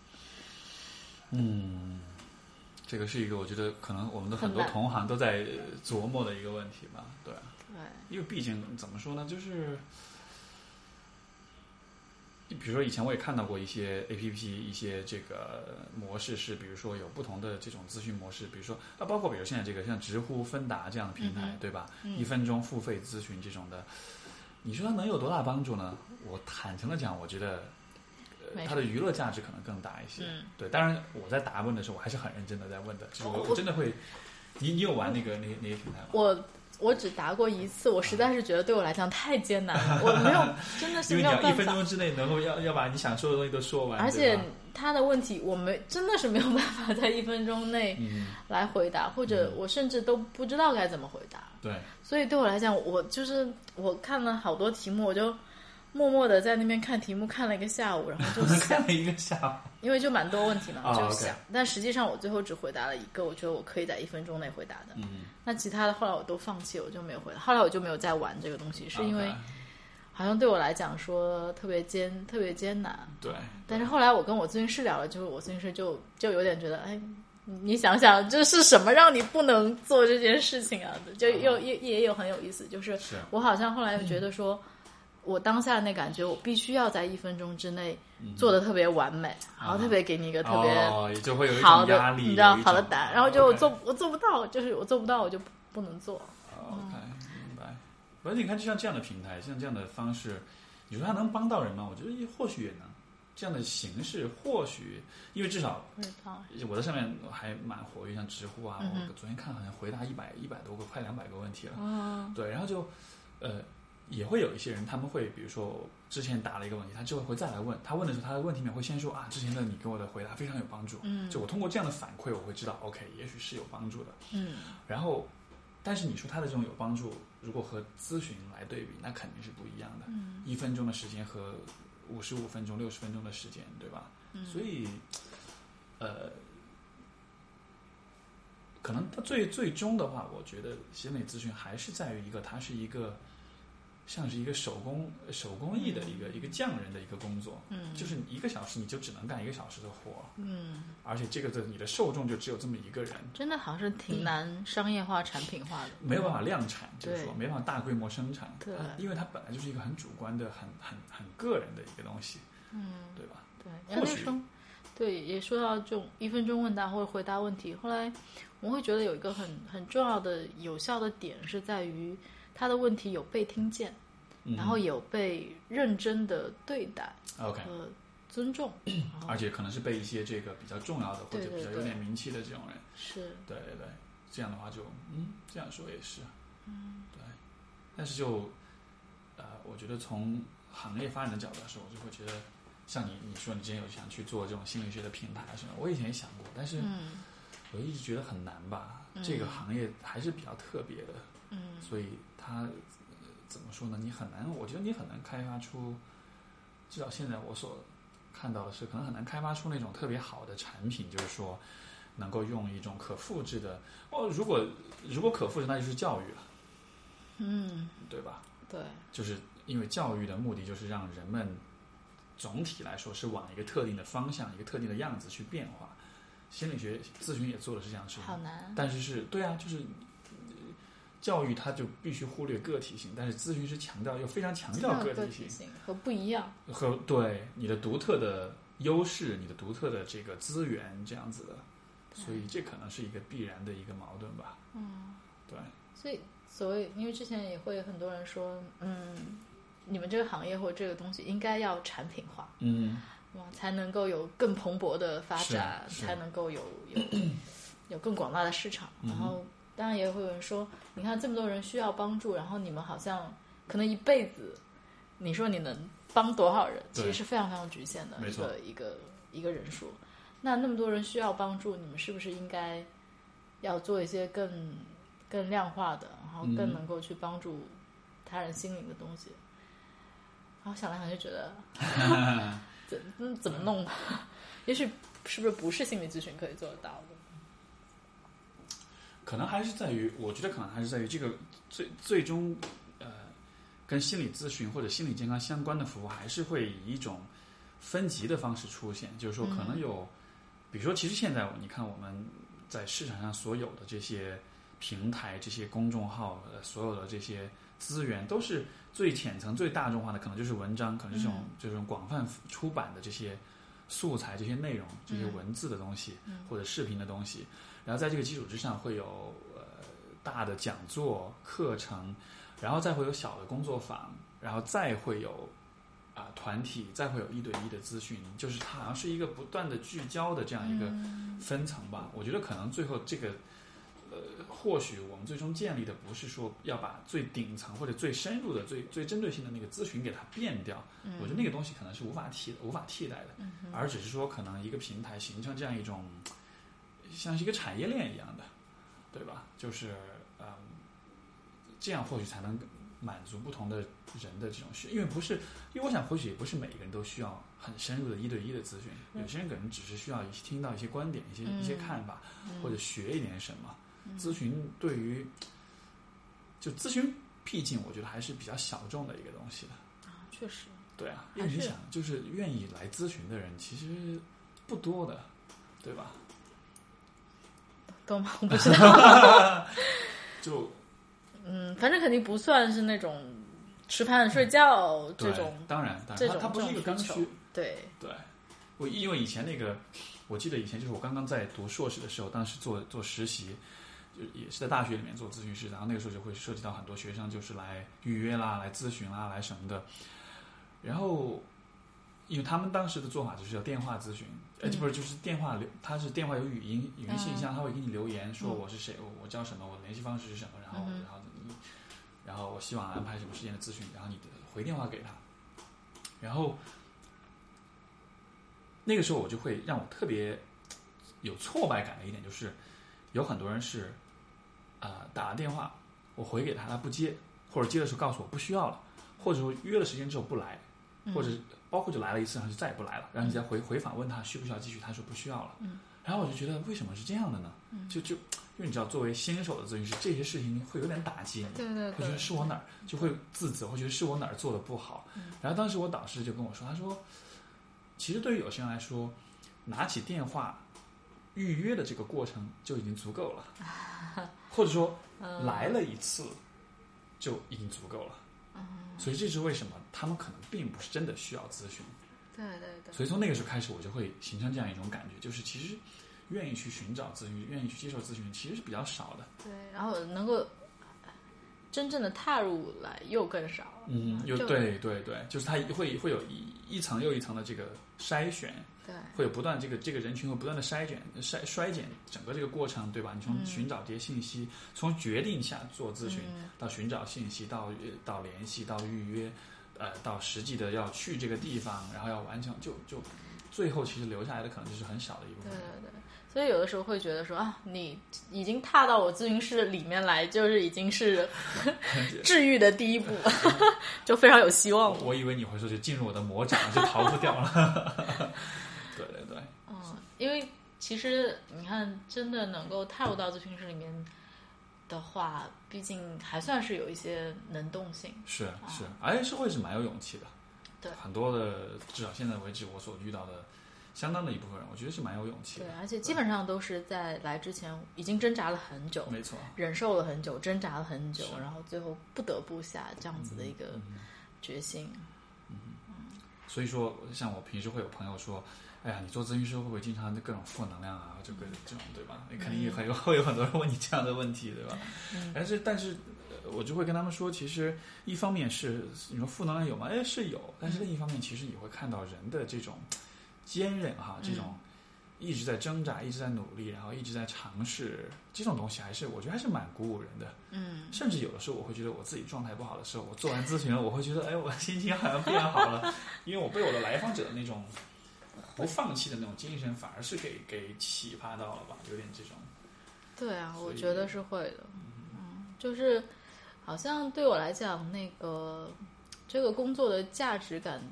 嗯，这个是一个我觉得可能我们的很多同行都在呃琢磨的一个问题吧，对，对，因为毕竟怎么说呢，就是。比如说，以前我也看到过一些 A P P，一些这个模式是，比如说有不同的这种咨询模式，比如说啊，包括比如现在这个像知乎、芬达这样的平台，嗯对吧？嗯一分钟付费咨询这种的，你说它能有多大帮助呢？我坦诚的讲，我觉得，呃，它的娱乐价值可能更大一些。嗯对，当然我在答问的时候，我还是很认真的在问的，就是我我我真的会，你你有玩那个那那些平台吗？我我只答过一次，我实在是觉得对我来讲太艰难了，我没有，真的是因为你要一没有办法。分钟之内能够要要把你想说的东西都说完，而且他的问题，我没真的是没有办法在一分钟内嗯，来回答，或者我甚至都不知道该怎么回答。对，所以对我来讲，我就是我看了好多题目，我就默默的在那边看题目看了一个下午，然后就想 看，了一个下午。因为就蛮多问题嘛，啊就想。但实际上我最后只回答了一个，我觉得我可以在一分钟内回答的。嗯，那其他的后来我都放弃，我就没有回答。后来我就没有再玩这个东西，是因为好像对我来讲说特别艰特别艰难。对，但是后来我跟我咨询师聊了，就是我咨询师就就有点觉得，哎，你想想，这是什么让你不能做这件事情啊？就又也也有很有意思，就是是我好像后来又觉得说，我当下那感觉，我必须要在一分钟之内做的特别完美，然后特别给你一个特别哦，就会有一种压力，你知道好的答案，然后就我做我做不到，就是我做不到，我就不不能做。哦 OK，明白。而且你看，就像这样的平台，像这样的方式，你说它能帮到人吗？我觉得或许也能。这样的形式，或许因为至少我在上面还蛮活跃，像知乎啊，嗯我昨天看好像回答一百一百多个，快两百个问题了。哦，对，然后就呃也会有一些人，他们会比如说之前答了一个问题，他之后会再来问，他问的时候，他的问题里面会先说啊，之前的你给我的回答非常有帮助。嗯就我通过这样的反馈，我会知道，OK，也许是有帮助的。嗯然后，但是你说他的这种有帮助，如果和咨询来对比，那肯定是不一样的。嗯一分钟的时间和五十五分钟、六十分钟的时间，对吧？嗯所以，呃，可能它最最终的话，我觉得心理咨询还是在于一个，它是一个像是一个手工手工艺的一个、一个匠人的一个工作，嗯，就是你一个小时你就只能干一个小时的活，嗯，而且这个的你的受众就只有这么一个人，真的好像是挺难商业化、产品化的，没有办法量产，就是说没办法大规模生产，对。因为它本来就是一个很主观的、很很很个人的一个东西，嗯，对吧？对，或许。对，也说到这种一分钟问答或者回答问题。后来我会觉得有一个很很重要的有效的点是在于他的问题有被听见，嗯。然后有被认真的对待 OK，和尊重。而且可能是被一些这个比较重要的或者比较有点名气的这种人，是，对对对，这样的话就嗯，这样说也是，嗯，对，但是就呃，我觉得从行业发展的角度来说，我就会觉得，像你你说你之前有想去做这种心理学的平台什么，我以前也想过，但是嗯。我一直觉得很难吧，嗯。这个行业还是比较特别的，嗯所以它、呃怎么说呢？你很难，我觉得你很难开发出，至少现在我所看到的是，可能很难开发出那种特别好的产品，就是说能够用一种可复制的。哦，如果如果可复制，那就是教育了，嗯，对吧？对，就是因为教育的目的就是让人们总体来说是往一个特定的方向、一个特定的样子去变化。心理学咨询也做的是这样的事情，好难。但是是对啊，就是呃教育它就必须忽略个体性，但是咨询师强调又非常强调个个体性性和不一样。和对你的独特的优势、你的独特的这个资源这样子的，所以这可能是一个必然的一个矛盾吧。嗯，对，所以所谓，因为之前也会很多人说，嗯，你们这个行业或者这个东西应该要产品化，嗯，哇，才能够有更蓬勃的发展，才能够有有有更广大的市场。嗯然后，当然也会有人说，你看这么多人需要帮助，然后你们好像可能一辈子，你说你能帮多少人，其实是非常非常局限的一个一个一个人数。那那么多人需要帮助，你们是不是应该要做一些更更量化的，然后更嗯能够去帮助他人心灵的东西？然后想来想去觉得，怎嗯怎么弄呢？也许是不是不是心理咨询可以做得到的？可能还是在于，我觉得可能还是在于这个最最终，呃，跟心理咨询或者心理健康相关的服务，还是会以一种分级的方式出现。就是说，可能有，比如说，其实现在你看我们在市场上所有的这些平台、这些公众号、呃，所有的这些资源，都是最浅层、最大众化的，可能就是文章，可能这种、这种广泛出版的这些素材、这些内容、这些文字的东西、或者视频的东西。然后在这个基础之上会有呃大的讲座课程，然后再会有小的工作坊，然后再会有啊、团体，再会有一对一的咨询，就是它好像是一个不断的聚焦的这样一个分层吧。我觉得可能最后这个呃，或许我们最终建立的不是说要把最顶层或者最深入的、最最针对性的那个咨询给它变掉，我觉得那个东西可能是无法替无法替代的，而只是说可能一个平台形成这样一种。像是一个产业链一样的，对吧？就是嗯，这样或许才能满足不同的人的这种需，因为不是，因为我想或许也不是每个人都需要很深入的一对一的咨询，有些人可能只是需要听到一些观点、一些一些看法，或者学一点什么。咨询对于就咨询，毕竟我觉得还是比较小众的一个东西的。啊，确实，对啊，因为你想，就是愿意来咨询的人其实不多的，对吧？我不知道。就嗯，反正肯定不算是那种吃饭睡觉这种，当然，当然，这种它它不是一个刚需。对，对，我因为以前那个，我记得以前就是我刚刚在读硕士的时候，当时做做实习，就也是在大学里面做咨询师，然后那个时候就会涉及到很多学生就是来预约啦、来咨询啦、来什么的，然后。因为他们当时的做法就是要电话咨询，呃，嗯。不是就是电话留，他是电话有语音语音信箱，嗯。他会给你留言说嗯。我是谁，我我叫什么，我的联系方式是什么，然后嗯然后你，然后我希望安排什么时间的咨询，然后你回电话给他，然后那个时候我就会让我特别有挫败感的一点就是，有很多人是啊、打了电话，我回给他，他不接，或者接的时候告诉我不需要了，或者说约了时间之后不来，或者包括就来了一次，然后就再也不来了，然后你再回回访问他需不需要继续，他说不需要了，嗯然后我就觉得为什么是这样的呢？就就因为你知道，作为新手的咨询师，这些事情会有点打击你，对对会觉得，是我哪儿就会自责，会觉得是我哪儿做的不好。然后当时我导师就跟我说，他说，其实对于有些人来说，拿起电话预约的这个过程就已经足够了，或者说来了一次就已经足够了。所以这是为什么他们可能并不是真的需要咨询，对对对，所以从那个时候开始，我就会形成这样一种感觉，就是其实愿意去寻找咨询，愿意去接受咨询，其实是比较少的。对，然后能够真正的踏入来又更少。嗯，又对对对，就是它会会有一一层又一层的这个筛选，对会有不断这个这个人群会不断的筛选筛衰减整个这个过程，对吧？你从嗯寻找这些信息，从决定下做咨询，嗯到寻找信息，到呃到联系，到预约，呃，到实际的要去这个地方，然后要完成，就就最后其实留下来的可能就是很小的一部分对分。对对，所以有的时候会觉得说啊，你已经踏到我咨询室里面来，就是已经是治愈的第一步，就非常有希望了。我以为你会说就进入我的魔掌就逃不掉了。对 对对，嗯，因为其实你看，真的能够踏入到咨询室里面的话，毕竟还算是有一些能动性。是是，而且是会是蛮有勇气的。对很多的至少现在为止我所遇到的相当的一部分人，我觉得是蛮有勇气的。，对而且基本上都是在来之前已经挣扎了很久，没错。忍受了很久，挣扎了很久，然后最后不得不下这样子的一个嗯决心。嗯所以说，像我平时会有朋友说，哎呀，你做咨询师会不会经常各种负能量啊？这个这种对吧？你肯定也很有 会有很多人问你这样的问题，对吧？但是但是。呃我就会跟他们说，其实一方面是你说负能量有吗？哎，是有，但是另一方面，其实也会看到人的这种坚韧哈，这种一直在挣扎、一直在努力，然后一直在尝试，这种东西还是我觉得还是蛮鼓舞人的。嗯，甚至有的时候我会觉得我自己状态不好的时候，我做完咨询了，我会觉得哎，我心情好像变好了，因为我被我的来访者的那种不放弃的那种精神，反而是给给启发到了吧，有点这种。对啊，我觉得是会的。嗯，就是好像对我来讲，那个这个工作的价值感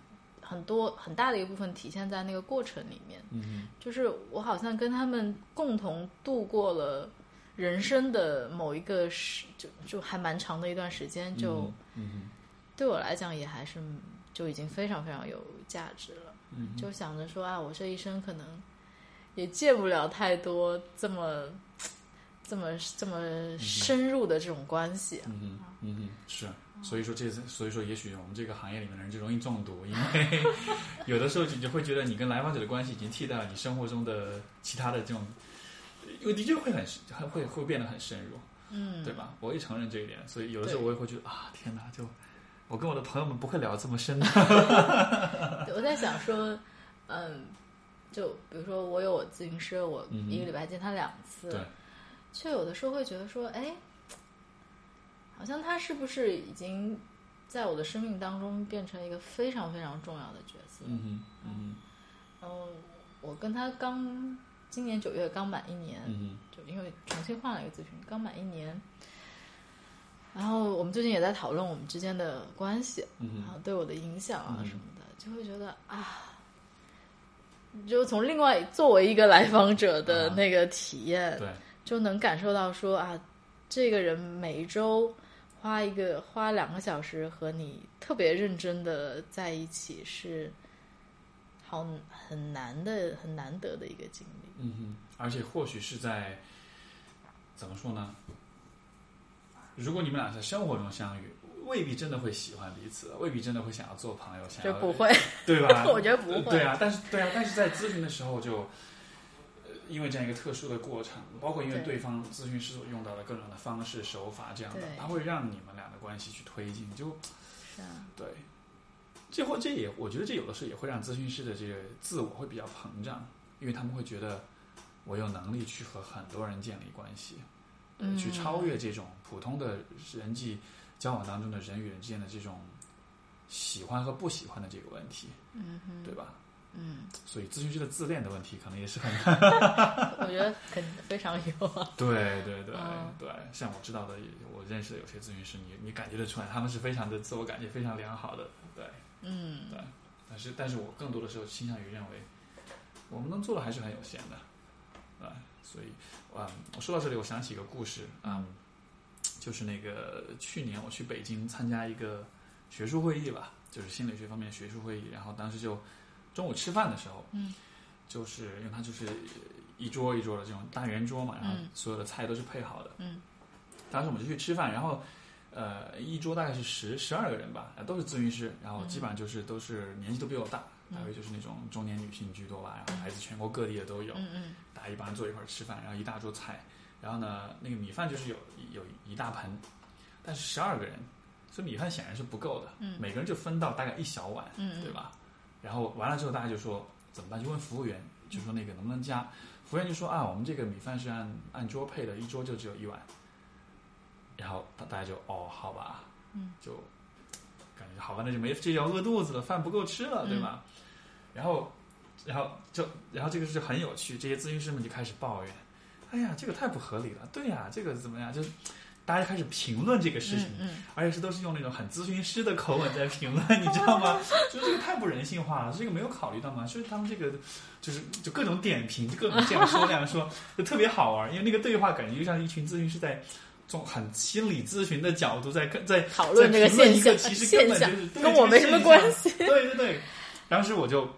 很多很大的一部分体现在那个过程里面。嗯就是我好像跟他们共同度过了人生的某一个时，就就还蛮长的一段时间，就嗯对我来讲也还是就已经非常非常有价值了。嗯就想着说啊，我这一生可能也见不了太多这么这么这么深入的这种关系。嗯嗯嗯是。所以说这次，所以说也许我们这个行业里面的人就容易中毒，因为 有的时候你就会觉得你跟来访者的关系已经替代了你生活中的其他的这种，因为的确会很会会会变得很深入。嗯，对吧？我也承认这一点，所以有的时候我也会觉得啊，天哪，就我跟我的朋友们不会聊这么深的。对我在想说，嗯，就比如说我有我咨询师，我一个礼拜见他两次，对，却有的时候会觉得说，哎，好像他是不是已经在我的生命当中变成一个非常非常重要的角色？嗯嗯，嗯然后，我跟他刚今年九月刚满一年，嗯就因为重新换了一个咨询，刚满一年。然后我们最近也在讨论我们之间的关系，哼，嗯哼，然后对我的影响啊嗯什么的，就会觉得啊，就从另外作为一个来访者的啊那个体验，对，就能感受到说啊，这个人每一周花一个花两个小时和你特别认真的在一起，是好很难的、很难得的一个经历。嗯哼，而且或许是在怎么说呢？如果你们俩在生活中相遇，未必真的会喜欢彼此，未必真的会想要做朋友，想要就不会，对吧？我觉得不会对啊，但是对啊，但是在咨询的时候就，呃，因为这样一个特殊的过程，包括因为对对方咨询师所用到的各种的方式手法这样的对，它会让你们俩的关系去推进，就是啊，对。这会这也，我觉得这有的时候也会让咨询师的这个自我会比较膨胀，因为他们会觉得我有能力去和很多人建立关系，呃嗯去超越这种普通的人际交往当中的人与人之间的这种喜欢和不喜欢的这个问题，嗯哼，对吧？嗯，所以咨询师的自恋的问题可能也是很 我觉得肯非常有啊。对对对、嗯。对，像我知道的，我认识的有些咨询师，你你感觉得出来，他们是非常的自我感觉非常良好的，对。嗯。对。但是但是我更多的时候倾向于认为，我们能做的还是很有限的，啊，所以啊、我说到这里，我想起一个故事嗯、就是那个去年我去北京参加一个学术会议吧，就是心理学方面学术会议，然后当时就中午吃饭的时候，嗯，就是因为它就是一桌一桌的这种大圆桌嘛，然后嗯。所有的菜都是配好的，嗯，当时我们就去吃饭，然后。呃，一桌大概是十十二个人吧，呃都是咨询师，然后基本上就是都是年纪都比我大，大约就是那种中年女性居多吧，然后来自全国各地的都有，嗯嗯。大家一帮人坐一块儿吃饭，然后一大桌菜，然后呢，那个米饭就是有有一大盆，但是十二个人，所以米饭显然是不够的，嗯。每个人就分到大概一小碗，嗯。对吧？然后完了之后，大家就说怎么办？就问服务员，就说那个能不能加？服务员就说啊，我们这个米饭是按按桌配的，一桌就只有一碗。然后大大家就哦，好吧，嗯，就感觉好吧，那就没这要饿肚子了，饭不够吃了，对吧？然后，然后就然后这个是很有趣，这些咨询师们就开始抱怨，哎呀，这个太不合理了，对呀，这个怎么样？就大家开始评论这个事情，而且是都是用那种很咨询师的口吻在评论，你知道吗？就是这个太不人性化了，这个没有考虑到吗？所以他们这个就是就各种点评，就各种这样说那样说，就特别好玩。因为那个对话感觉就像一群咨询师在从很心理咨询的角度在跟在讨论这个现象个其实根本就是跟我没什么关系。对对对，当时我就。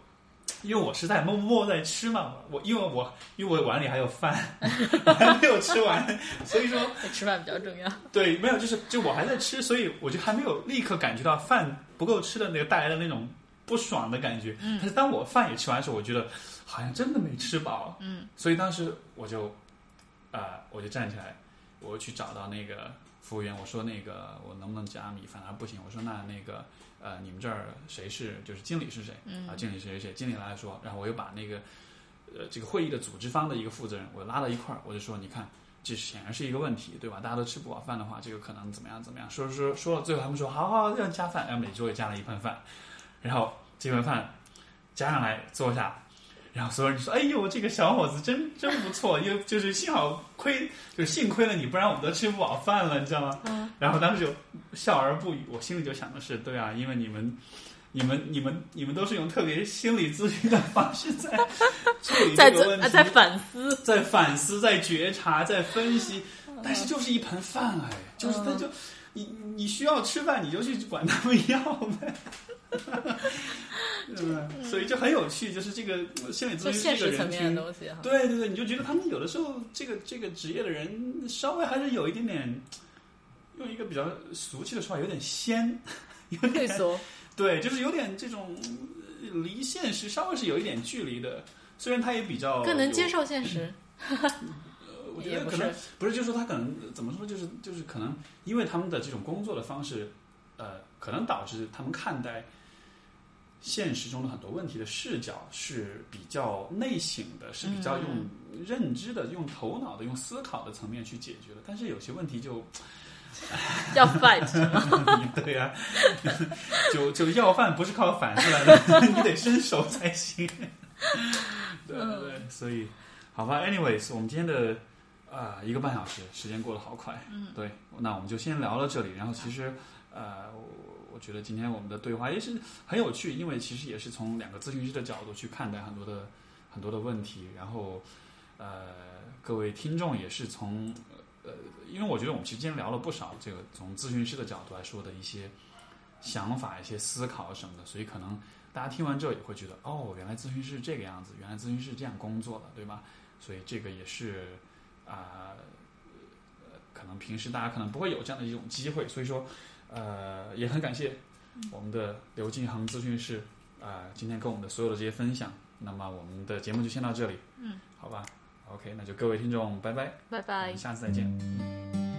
因为我是在默默在吃嘛，我因为我因为我碗里还有饭，我还没有吃完，所以说 吃饭比较重要。对，没有，就是就我还在吃，所以我就还没有立刻感觉到饭不够吃的那个带来的那种不爽的感觉。嗯但是当我饭也吃完的时候，我觉得好像真的没吃饱。嗯，所以当时我就，啊、我就站起来，我去找到那个服务员，我说那个我能不能加米饭？他说不行。我说那那个呃，你们这儿谁是就是经理是谁？嗯啊，经理是谁谁？经理来说，然后我又把那个呃这个会议的组织方的一个负责人我拉到一块儿，我就说你看。这显然是一个问题，对吧？大家都吃不饱饭的话，这个可能怎么样怎么样？说说说说了，最后他们说好好要加饭，然后每桌也加了一份饭，然后这份饭加上来坐下，然后所有人就说：“哎呦，这个小伙子真真不错，又就是幸好亏，就是幸亏了你，不然我们都吃不饱饭了，你知道吗？”嗯然后当时就笑而不语，我心里就想的是：对啊，因为你们。你们、你们、你们都是用特别心理咨询的方式在处理这个问题，啊在反思，在反思、在觉察、在分析，但是就是一盆饭哎，就是他就你你需要吃饭，你就去管他们要呗，对不对？所以就很有趣，就是这个心理咨询这个层面群的东西哈。对对对，你就觉得他们有的时候这个这个职业的人稍微还是有一点点，用一个比较俗气的说法，有点仙，有点俗，对，就是有点这种呃离现实稍微是有一点距离的。虽然他也比较更能接受现实。呃，我觉得可能是不是，就是说他可能怎么说，就是就是可能因为他们的这种工作的方式，呃，可能导致他们看待现实中的很多问题的视角是比较内省的，是比较用嗯认知的、用头脑的、用思考的层面去解决的。但是有些问题就，要 fight？对呀、就就要饭不是靠反出来的，你得伸手才行。对对对，所以好吧，anyways，我们今天的啊、一个半小时，时间过得好快。嗯，对，那我们就先聊到这里。然后其实呃，我我觉得今天我们的对话也是很有趣，因为其实也是从两个咨询师的角度去看待很多的很多的问题。然后呃，各位听众也是从呃，因为我觉得我们其实今天聊了不少这个从咨询师的角度来说的一些想法、一些思考什么的，所以可能大家听完之后也会觉得，哦，原来咨询师是这个样子，原来咨询师是这样工作的，对吧？所以这个也是啊、呃，可能平时大家可能不会有这样的一种机会，所以说，呃，也很感谢我们的刘敬恒咨询师啊、今天跟我们的所有的这些分享。那么我们的节目就先到这里，嗯，好吧，OK，那就各位听众，拜拜，拜我拜们。下次再见。